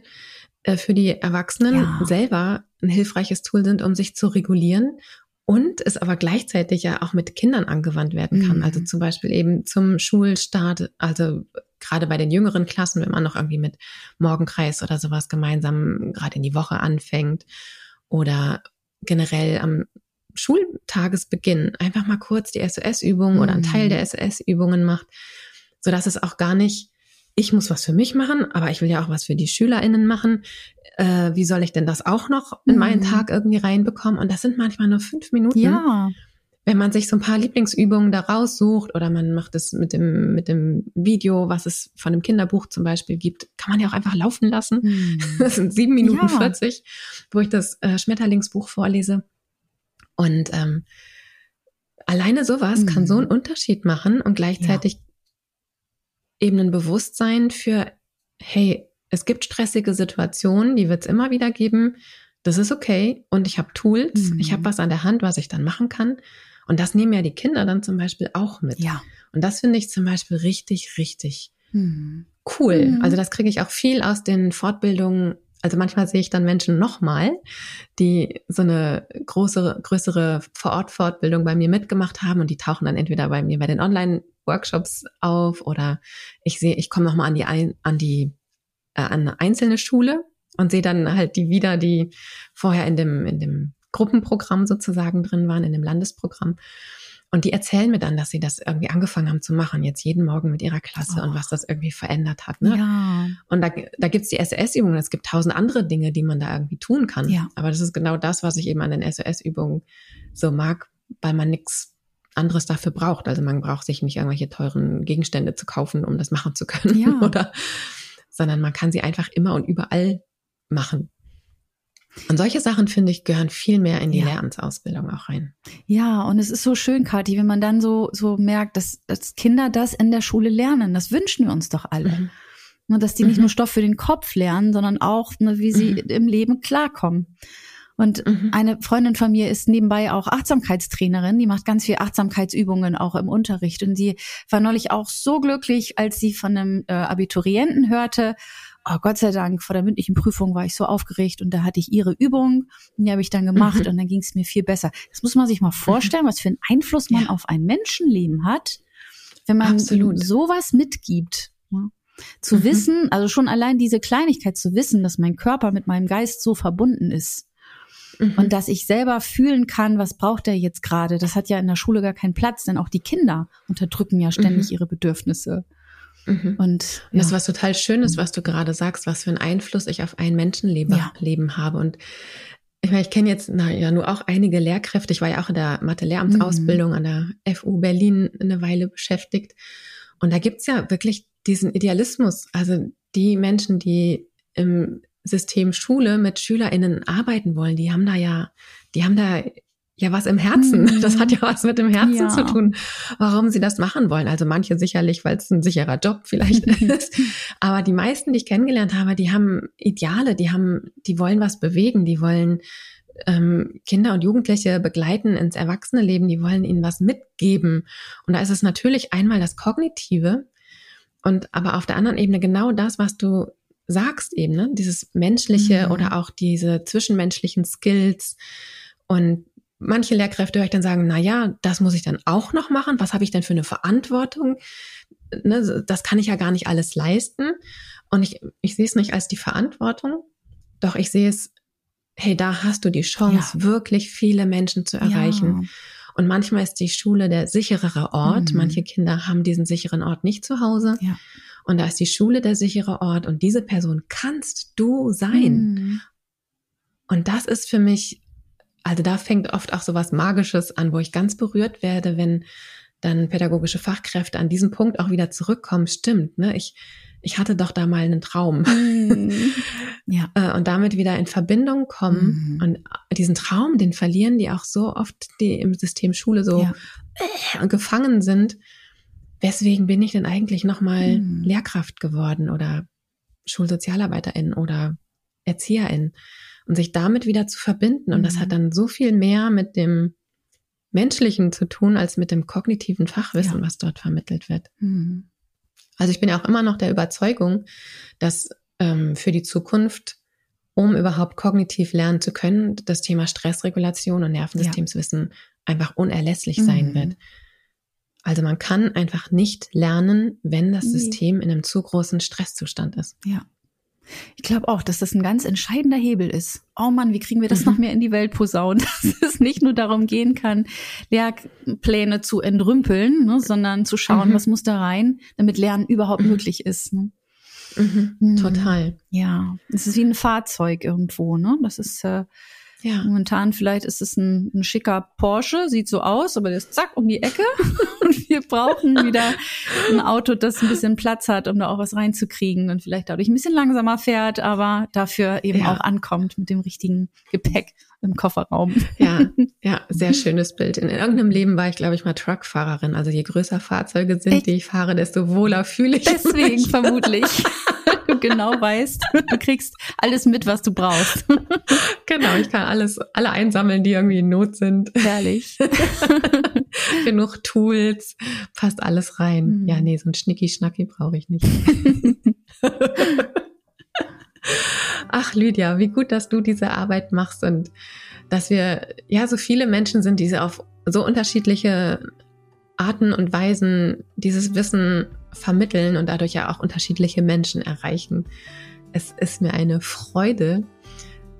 äh, für die Erwachsenen ja. selber ein hilfreiches Tool sind, um sich zu regulieren und es aber gleichzeitig ja auch mit Kindern angewandt werden kann. Also mhm. Also zum Beispiel eben zum Schulstart, also gerade bei den jüngeren Klassen, wenn man noch irgendwie mit Morgenkreis oder sowas gemeinsam gerade in die Woche anfängt oder generell am Schultagesbeginn einfach mal kurz die SOS-Übungen mhm. oder einen Teil der SOS-Übungen macht, so dass es auch gar nicht, ich muss was für mich machen, aber ich will ja auch was für die SchülerInnen machen. Äh, wie soll ich denn das auch noch in meinen mhm. Tag irgendwie reinbekommen? Und das sind manchmal nur fünf Minuten. Ja wenn man sich so ein paar Lieblingsübungen da raussucht oder man macht es mit dem, mit dem Video, was es von dem Kinderbuch zum Beispiel gibt, kann man ja auch einfach laufen lassen. Hm. Das sind sieben Minuten ja. 40, wo ich das äh, Schmetterlingsbuch vorlese. Und ähm, alleine sowas hm. kann so einen Unterschied machen und gleichzeitig ja. eben ein Bewusstsein für, hey, es gibt stressige Situationen, die wird es immer wieder geben. Das ist okay und ich habe Tools, mhm. ich habe was an der Hand, was ich dann machen kann. Und das nehmen ja die Kinder dann zum Beispiel auch mit. Ja. Und das finde ich zum Beispiel richtig, richtig mhm. cool. Mhm. Also das kriege ich auch viel aus den Fortbildungen. Also manchmal sehe ich dann Menschen nochmal, die so eine große, größere Vor-Ort-Fortbildung bei mir mitgemacht haben und die tauchen dann entweder bei mir bei den Online-Workshops auf oder ich sehe, ich komme nochmal an die, an die, äh, an eine einzelne Schule und sehe dann halt die wieder, die vorher in dem, in dem Gruppenprogramm sozusagen drin waren, in dem Landesprogramm. Und die erzählen mir dann, dass sie das irgendwie angefangen haben zu machen, jetzt jeden Morgen mit ihrer Klasse oh. und was das irgendwie verändert hat. Ne? Ja. Und da, da gibt's die SOS-Übungen, es gibt tausend andere Dinge, die man da irgendwie tun kann. Ja. Aber das ist genau das, was ich eben an den SOS-Übungen so mag, weil man nichts anderes dafür braucht. Also man braucht sich nicht irgendwelche teuren Gegenstände zu kaufen, um das machen zu können. Ja. Oder sondern man kann sie einfach immer und überall machen. Und solche Sachen, finde ich, gehören viel mehr in die ja. Lehramtsausbildung auch rein. Ja, und es ist so schön, Kathi, wenn man dann so, so merkt, dass, dass Kinder das in der Schule lernen. Das wünschen wir uns doch alle. Mhm. Und dass die nicht mhm. nur Stoff für den Kopf lernen, sondern auch, ne, wie sie mhm. im Leben klarkommen. Und mhm. eine Freundin von mir ist nebenbei auch Achtsamkeitstrainerin, die macht ganz viel Achtsamkeitsübungen auch im Unterricht. Und sie war neulich auch so glücklich, als sie von einem äh, Abiturienten hörte, oh Gott sei Dank, vor der mündlichen Prüfung war ich so aufgeregt und da hatte ich ihre Übung und die habe ich dann gemacht mhm. und dann ging es mir viel besser. Das muss man sich mal mhm. vorstellen, was für einen Einfluss man ja. auf ein Menschenleben hat, wenn man Absolut. sowas mitgibt. Ja. Zu mhm. wissen, also schon allein diese Kleinigkeit zu wissen, dass mein Körper mit meinem Geist so verbunden ist. Mhm. Und dass ich selber fühlen kann, was braucht er jetzt gerade. Das hat ja in der Schule gar keinen Platz, denn auch die Kinder unterdrücken ja ständig mhm. ihre Bedürfnisse. Mhm. Und ja. das was total Schönes, was du gerade sagst, was für einen Einfluss ich auf ein Menschenleben ja. Leben habe. Und ich meine, ich kenne jetzt na, ja nur auch einige Lehrkräfte. Ich war ja auch in der Mathe-Lehramtsausbildung mhm. an der FU Berlin eine Weile beschäftigt. Und da gibt's ja wirklich diesen Idealismus. Also die Menschen, die im System Schule mit SchülerInnen arbeiten wollen, die haben da ja, die haben da ja was im Herzen. Mhm. Das hat ja was mit dem Herzen ja. zu tun, warum sie das machen wollen. Also manche sicherlich, weil es ein sicherer Job vielleicht ist. Aber die meisten, die ich kennengelernt habe, die haben Ideale, die haben, die wollen was bewegen, die wollen ähm, Kinder und Jugendliche begleiten ins Erwachsenenleben, die wollen ihnen was mitgeben. Und da ist es natürlich einmal das Kognitive und aber auf der anderen Ebene genau das, was du sagst eben, ne? dieses menschliche mhm. oder auch diese zwischenmenschlichen Skills und manche Lehrkräfte höre ich dann sagen, na ja, das muss ich dann auch noch machen. Was habe ich denn für eine Verantwortung? Ne, das kann ich ja gar nicht alles leisten. Und ich, ich sehe es nicht als die Verantwortung, doch ich sehe es, hey, da hast du die Chance, ja. wirklich viele Menschen zu erreichen. Ja. Und manchmal ist die Schule der sicherere Ort. Mhm. Manche Kinder haben diesen sicheren Ort nicht zu Hause. Ja. Und da ist die Schule der sichere Ort und diese Person kannst du sein. Mhm. Und das ist für mich also da fängt oft auch so was Magisches an, wo ich ganz berührt werde, wenn dann pädagogische Fachkräfte an diesem Punkt auch wieder zurückkommen. Stimmt, ne? Ich, ich hatte doch da mal einen Traum. Mm, ja. Äh, und damit wieder in Verbindung kommen. Mm. Und diesen Traum, den verlieren die auch so oft, die im System Schule so ja. Äh, gefangen sind. Weswegen bin ich denn eigentlich nochmal mm. Lehrkraft geworden oder Schulsozialarbeiterin oder Erzieherin? Und sich damit wieder zu verbinden. Und das hat dann so viel mehr mit dem Menschlichen zu tun, als mit dem kognitiven Fachwissen, ja. was dort vermittelt wird. Mhm. Also ich bin ja auch immer noch der Überzeugung, dass ähm, für die Zukunft, um überhaupt kognitiv lernen zu können, das Thema Stressregulation und Nervensystemswissen ja. einfach unerlässlich mhm. sein wird. Also man kann einfach nicht lernen, wenn das System in einem zu großen Stresszustand ist. Ja. Ich glaube auch, dass das ein ganz entscheidender Hebel ist. Oh Mann, wie kriegen wir das mhm. noch mehr in die Welt posaunen, dass es nicht nur darum gehen kann, Lehrpläne zu entrümpeln, ne, sondern zu schauen, mhm. was muss da rein, damit Lernen überhaupt mhm. möglich ist. Ne? Mhm. mhm. Total. Ja, es ist wie ein Fahrzeug irgendwo. Ne? Das ist äh, ja. Momentan vielleicht ist es ein, ein schicker Porsche, sieht so aus, aber der ist zack um die Ecke. und wir brauchen wieder ein Auto, das ein bisschen Platz hat, um da auch was reinzukriegen und vielleicht dadurch ein bisschen langsamer fährt, aber dafür eben ja. auch ankommt mit dem richtigen Gepäck im Kofferraum. Ja, ja, sehr schönes Bild. In irgendeinem Leben war ich, glaube ich, mal Truckfahrerin. Also je größer Fahrzeuge sind, Echt? die ich fahre, desto wohler fühle ich Deswegen mich. Deswegen vermutlich. genau weißt, du kriegst alles mit, was du brauchst. genau, ich kann alles, alle einsammeln, die irgendwie in Not sind. Herrlich. Genug Tools, passt alles rein. Mhm. Ja, nee, so ein Schnicki-Schnacki brauche ich nicht. Ach, Lydia, wie gut, dass du diese Arbeit machst und dass wir ja so viele Menschen sind, die auf so unterschiedliche Arten und Weisen dieses Wissen vermitteln und dadurch ja auch unterschiedliche Menschen erreichen. Es ist mir eine Freude,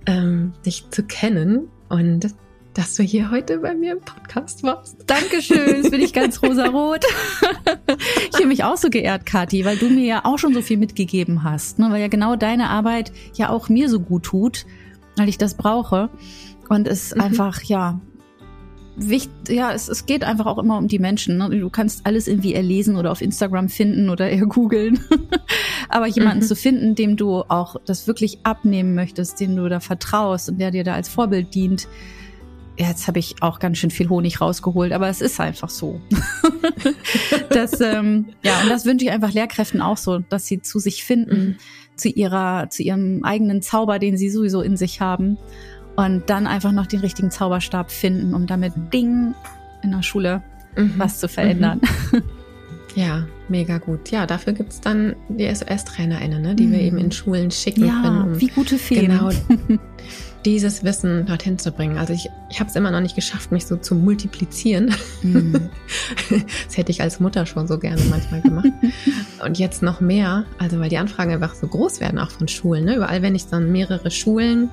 ähm, dich zu kennen und dass du hier heute bei mir im Podcast warst. Dankeschön, jetzt bin ich ganz rosarot. ich fühle mich auch so geehrt, Kathi, weil du mir ja auch schon so viel mitgegeben hast, ne? weil ja genau deine Arbeit ja auch mir so gut tut, weil ich das brauche und es mhm. einfach, ja, wichtig, ja, es, es geht einfach auch immer um die Menschen. Ne? Du kannst alles irgendwie erlesen oder auf Instagram finden oder eher googeln. Aber jemanden mhm. zu finden, dem du auch das wirklich abnehmen möchtest, dem du da vertraust und der dir da als Vorbild dient, ja, jetzt habe ich auch ganz schön viel Honig rausgeholt, aber es ist einfach so. das, ähm, ja, und das wünsche ich einfach Lehrkräften auch so, dass sie zu sich finden, mhm. zu ihrer, zu ihrem eigenen Zauber, den sie sowieso in sich haben und dann einfach noch den richtigen Zauberstab finden, um damit Ding in der Schule mhm. was zu verändern. Mhm. Ja, mega gut. Ja, dafür gibt's dann die SOS-TrainerInnen, ne, die mhm. wir eben in Schulen schicken ja, können. Um wie gute Feen. Genau dieses Wissen dorthin zu bringen. Also ich, ich habe es immer noch nicht geschafft, mich so zu multiplizieren. Mhm. das hätte ich als Mutter schon so gerne manchmal gemacht. Und jetzt noch mehr, also weil die Anfragen einfach so groß werden, auch von Schulen. Ne? Überall, wenn ich dann mehrere Schulen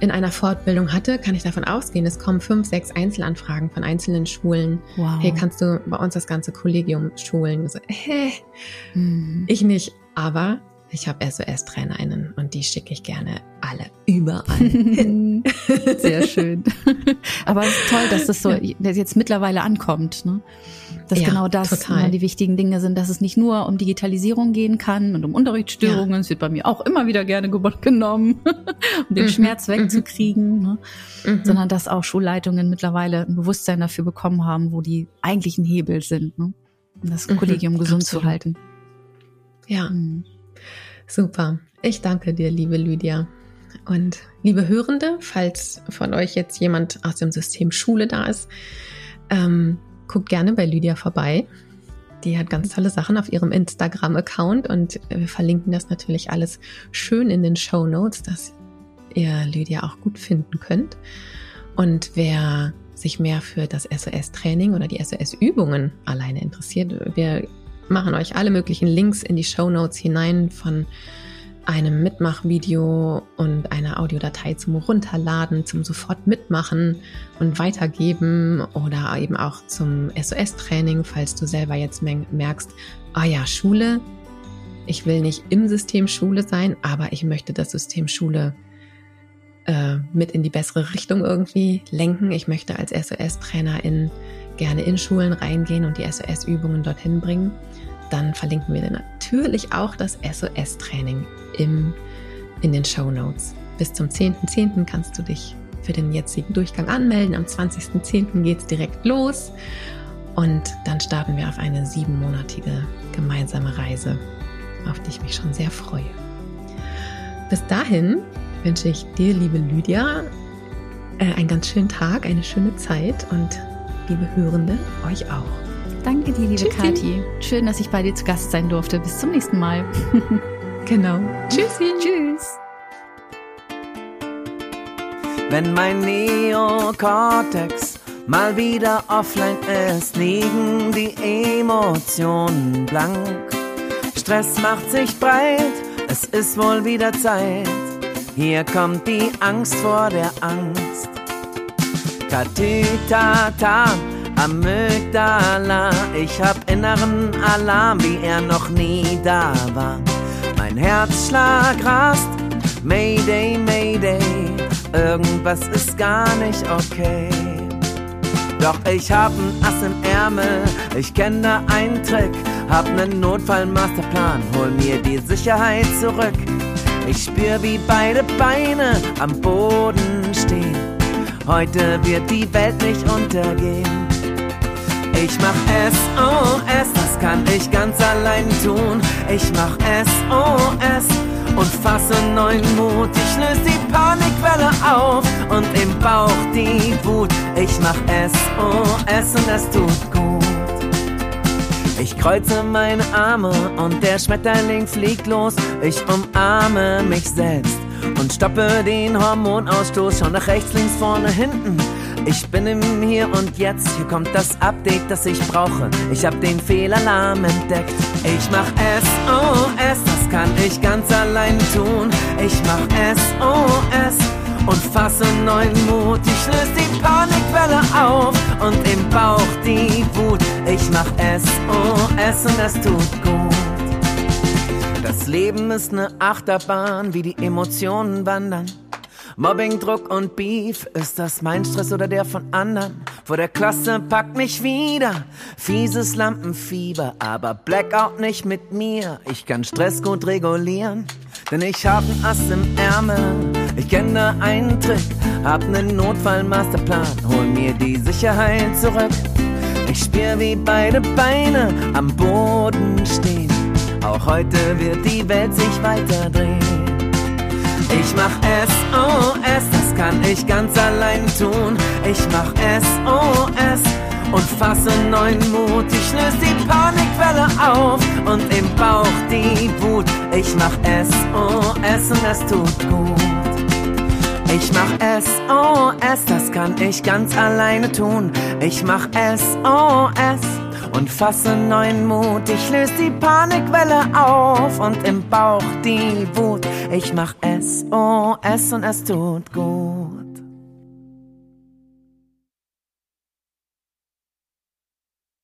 in einer Fortbildung hatte, kann ich davon ausgehen, es kommen fünf, sechs Einzelanfragen von einzelnen Schulen. Wow. Hey, kannst du bei uns das ganze Kollegium schulen? So, hä? Mhm. Ich nicht. Aber ich habe SOS-TrainerInnen und die schicke ich gerne alle überall hin. Sehr schön. Aber es ist toll, dass das so jetzt mittlerweile ankommt. Ne? Dass ja, genau das total. die wichtigen Dinge sind, dass es nicht nur um Digitalisierung gehen kann und um Unterrichtsstörungen. Ja. Es wird bei mir auch immer wieder gerne genommen, um den mhm. Schmerz wegzukriegen. Ne? Mhm. Sondern dass auch Schulleitungen mittlerweile ein Bewusstsein dafür bekommen haben, wo die eigentlichen Hebel sind, ne? um das mhm. Kollegium mhm. gesund Absolut. zu halten. Ja. Mhm. Super. Ich danke dir, liebe Lydia. Und liebe Hörende, falls von euch jetzt jemand aus dem System Schule da ist, ähm, guckt gerne bei Lydia vorbei. Die hat ganz tolle Sachen auf ihrem Instagram-Account und wir verlinken das natürlich alles schön in den Show Notes, dass ihr Lydia auch gut finden könnt. Und wer sich mehr für das SOS-Training oder die SOS-Übungen alleine interessiert, wir machen euch alle möglichen Links in die Show Notes hinein von einem Mitmachvideo und einer Audiodatei zum Runterladen, zum sofort mitmachen und weitergeben oder eben auch zum SOS-Training, falls du selber jetzt merkst, ah ja, Schule, ich will nicht im System Schule sein, aber ich möchte das System Schule äh, mit in die bessere Richtung irgendwie lenken. Ich möchte als SOS-Trainerin gerne in Schulen reingehen und die SOS-Übungen dorthin bringen. Dann verlinken wir dir natürlich auch das SOS-Training in den Show Notes. Bis zum 10.10. .10. kannst du dich für den jetzigen Durchgang anmelden. Am 20.10. geht es direkt los. Und dann starten wir auf eine siebenmonatige gemeinsame Reise, auf die ich mich schon sehr freue. Bis dahin wünsche ich dir, liebe Lydia, äh, einen ganz schönen Tag, eine schöne Zeit und liebe Hörende, euch auch. Danke dir, liebe Tschüssi. Kathi. Schön, dass ich bei dir zu Gast sein durfte. Bis zum nächsten Mal. genau. Tschüssi. Tschüss. Wenn mein Neokortex mal wieder offline ist, liegen die Emotionen blank. Stress macht sich breit, es ist wohl wieder Zeit. Hier kommt die Angst vor der Angst. Katütata, Amygdala, ich hab inneren Alarm, wie er noch nie da war. Mein Herzschlag rast, Mayday, Mayday irgendwas ist gar nicht okay. Doch ich hab nen Ass im Ärmel, ich kenn da einen Trick, hab nen Notfallmasterplan, hol mir die Sicherheit zurück. Ich spür, wie beide Beine am Boden stehen. Heute wird die Welt nicht untergehen. Ich mach SOS, das kann ich ganz allein tun. Ich mach SOS und fasse neuen Mut. Ich löse die Panikwelle auf und im Bauch die Wut. Ich mach SOS und es tut gut. Ich kreuze meine Arme und der Schmetterling fliegt los. Ich umarme mich selbst und stoppe den Hormonausstoß. Schau nach rechts, links, vorne, hinten. Ich bin im Hier und Jetzt, hier kommt das Update, das ich brauche. Ich hab den Fehlalarm entdeckt. Ich mach SOS, das kann ich ganz allein tun. Ich mach SOS und fasse neuen Mut. Ich löse die Panikwelle auf und im Bauch die Wut. Ich mach SOS und es tut gut. Das Leben ist ne Achterbahn, wie die Emotionen wandern. Mobbing, Druck und Beef, ist das mein Stress oder der von anderen? Vor der Klasse packt mich wieder, fieses Lampenfieber, aber Blackout nicht mit mir. Ich kann Stress gut regulieren, denn ich hab nen Ass im Ärmel. Ich kenne einen Trick, hab nen Notfallmasterplan, hol mir die Sicherheit zurück. Ich spür, wie beide Beine am Boden stehen. Auch heute wird die Welt sich weiter drehen. Ich mach SOS, das kann ich ganz allein tun. Ich mach SOS und fasse neuen Mut. Ich löse die Panikwelle auf und im Bauch die Wut. Ich mach SOS und es tut gut. Ich mach SOS, das kann ich ganz alleine tun. Ich mach SOS und fasse neuen Mut. Ich löse die Panikwelle auf und im Bauch die Wut. Ich mach SOS und es tut gut.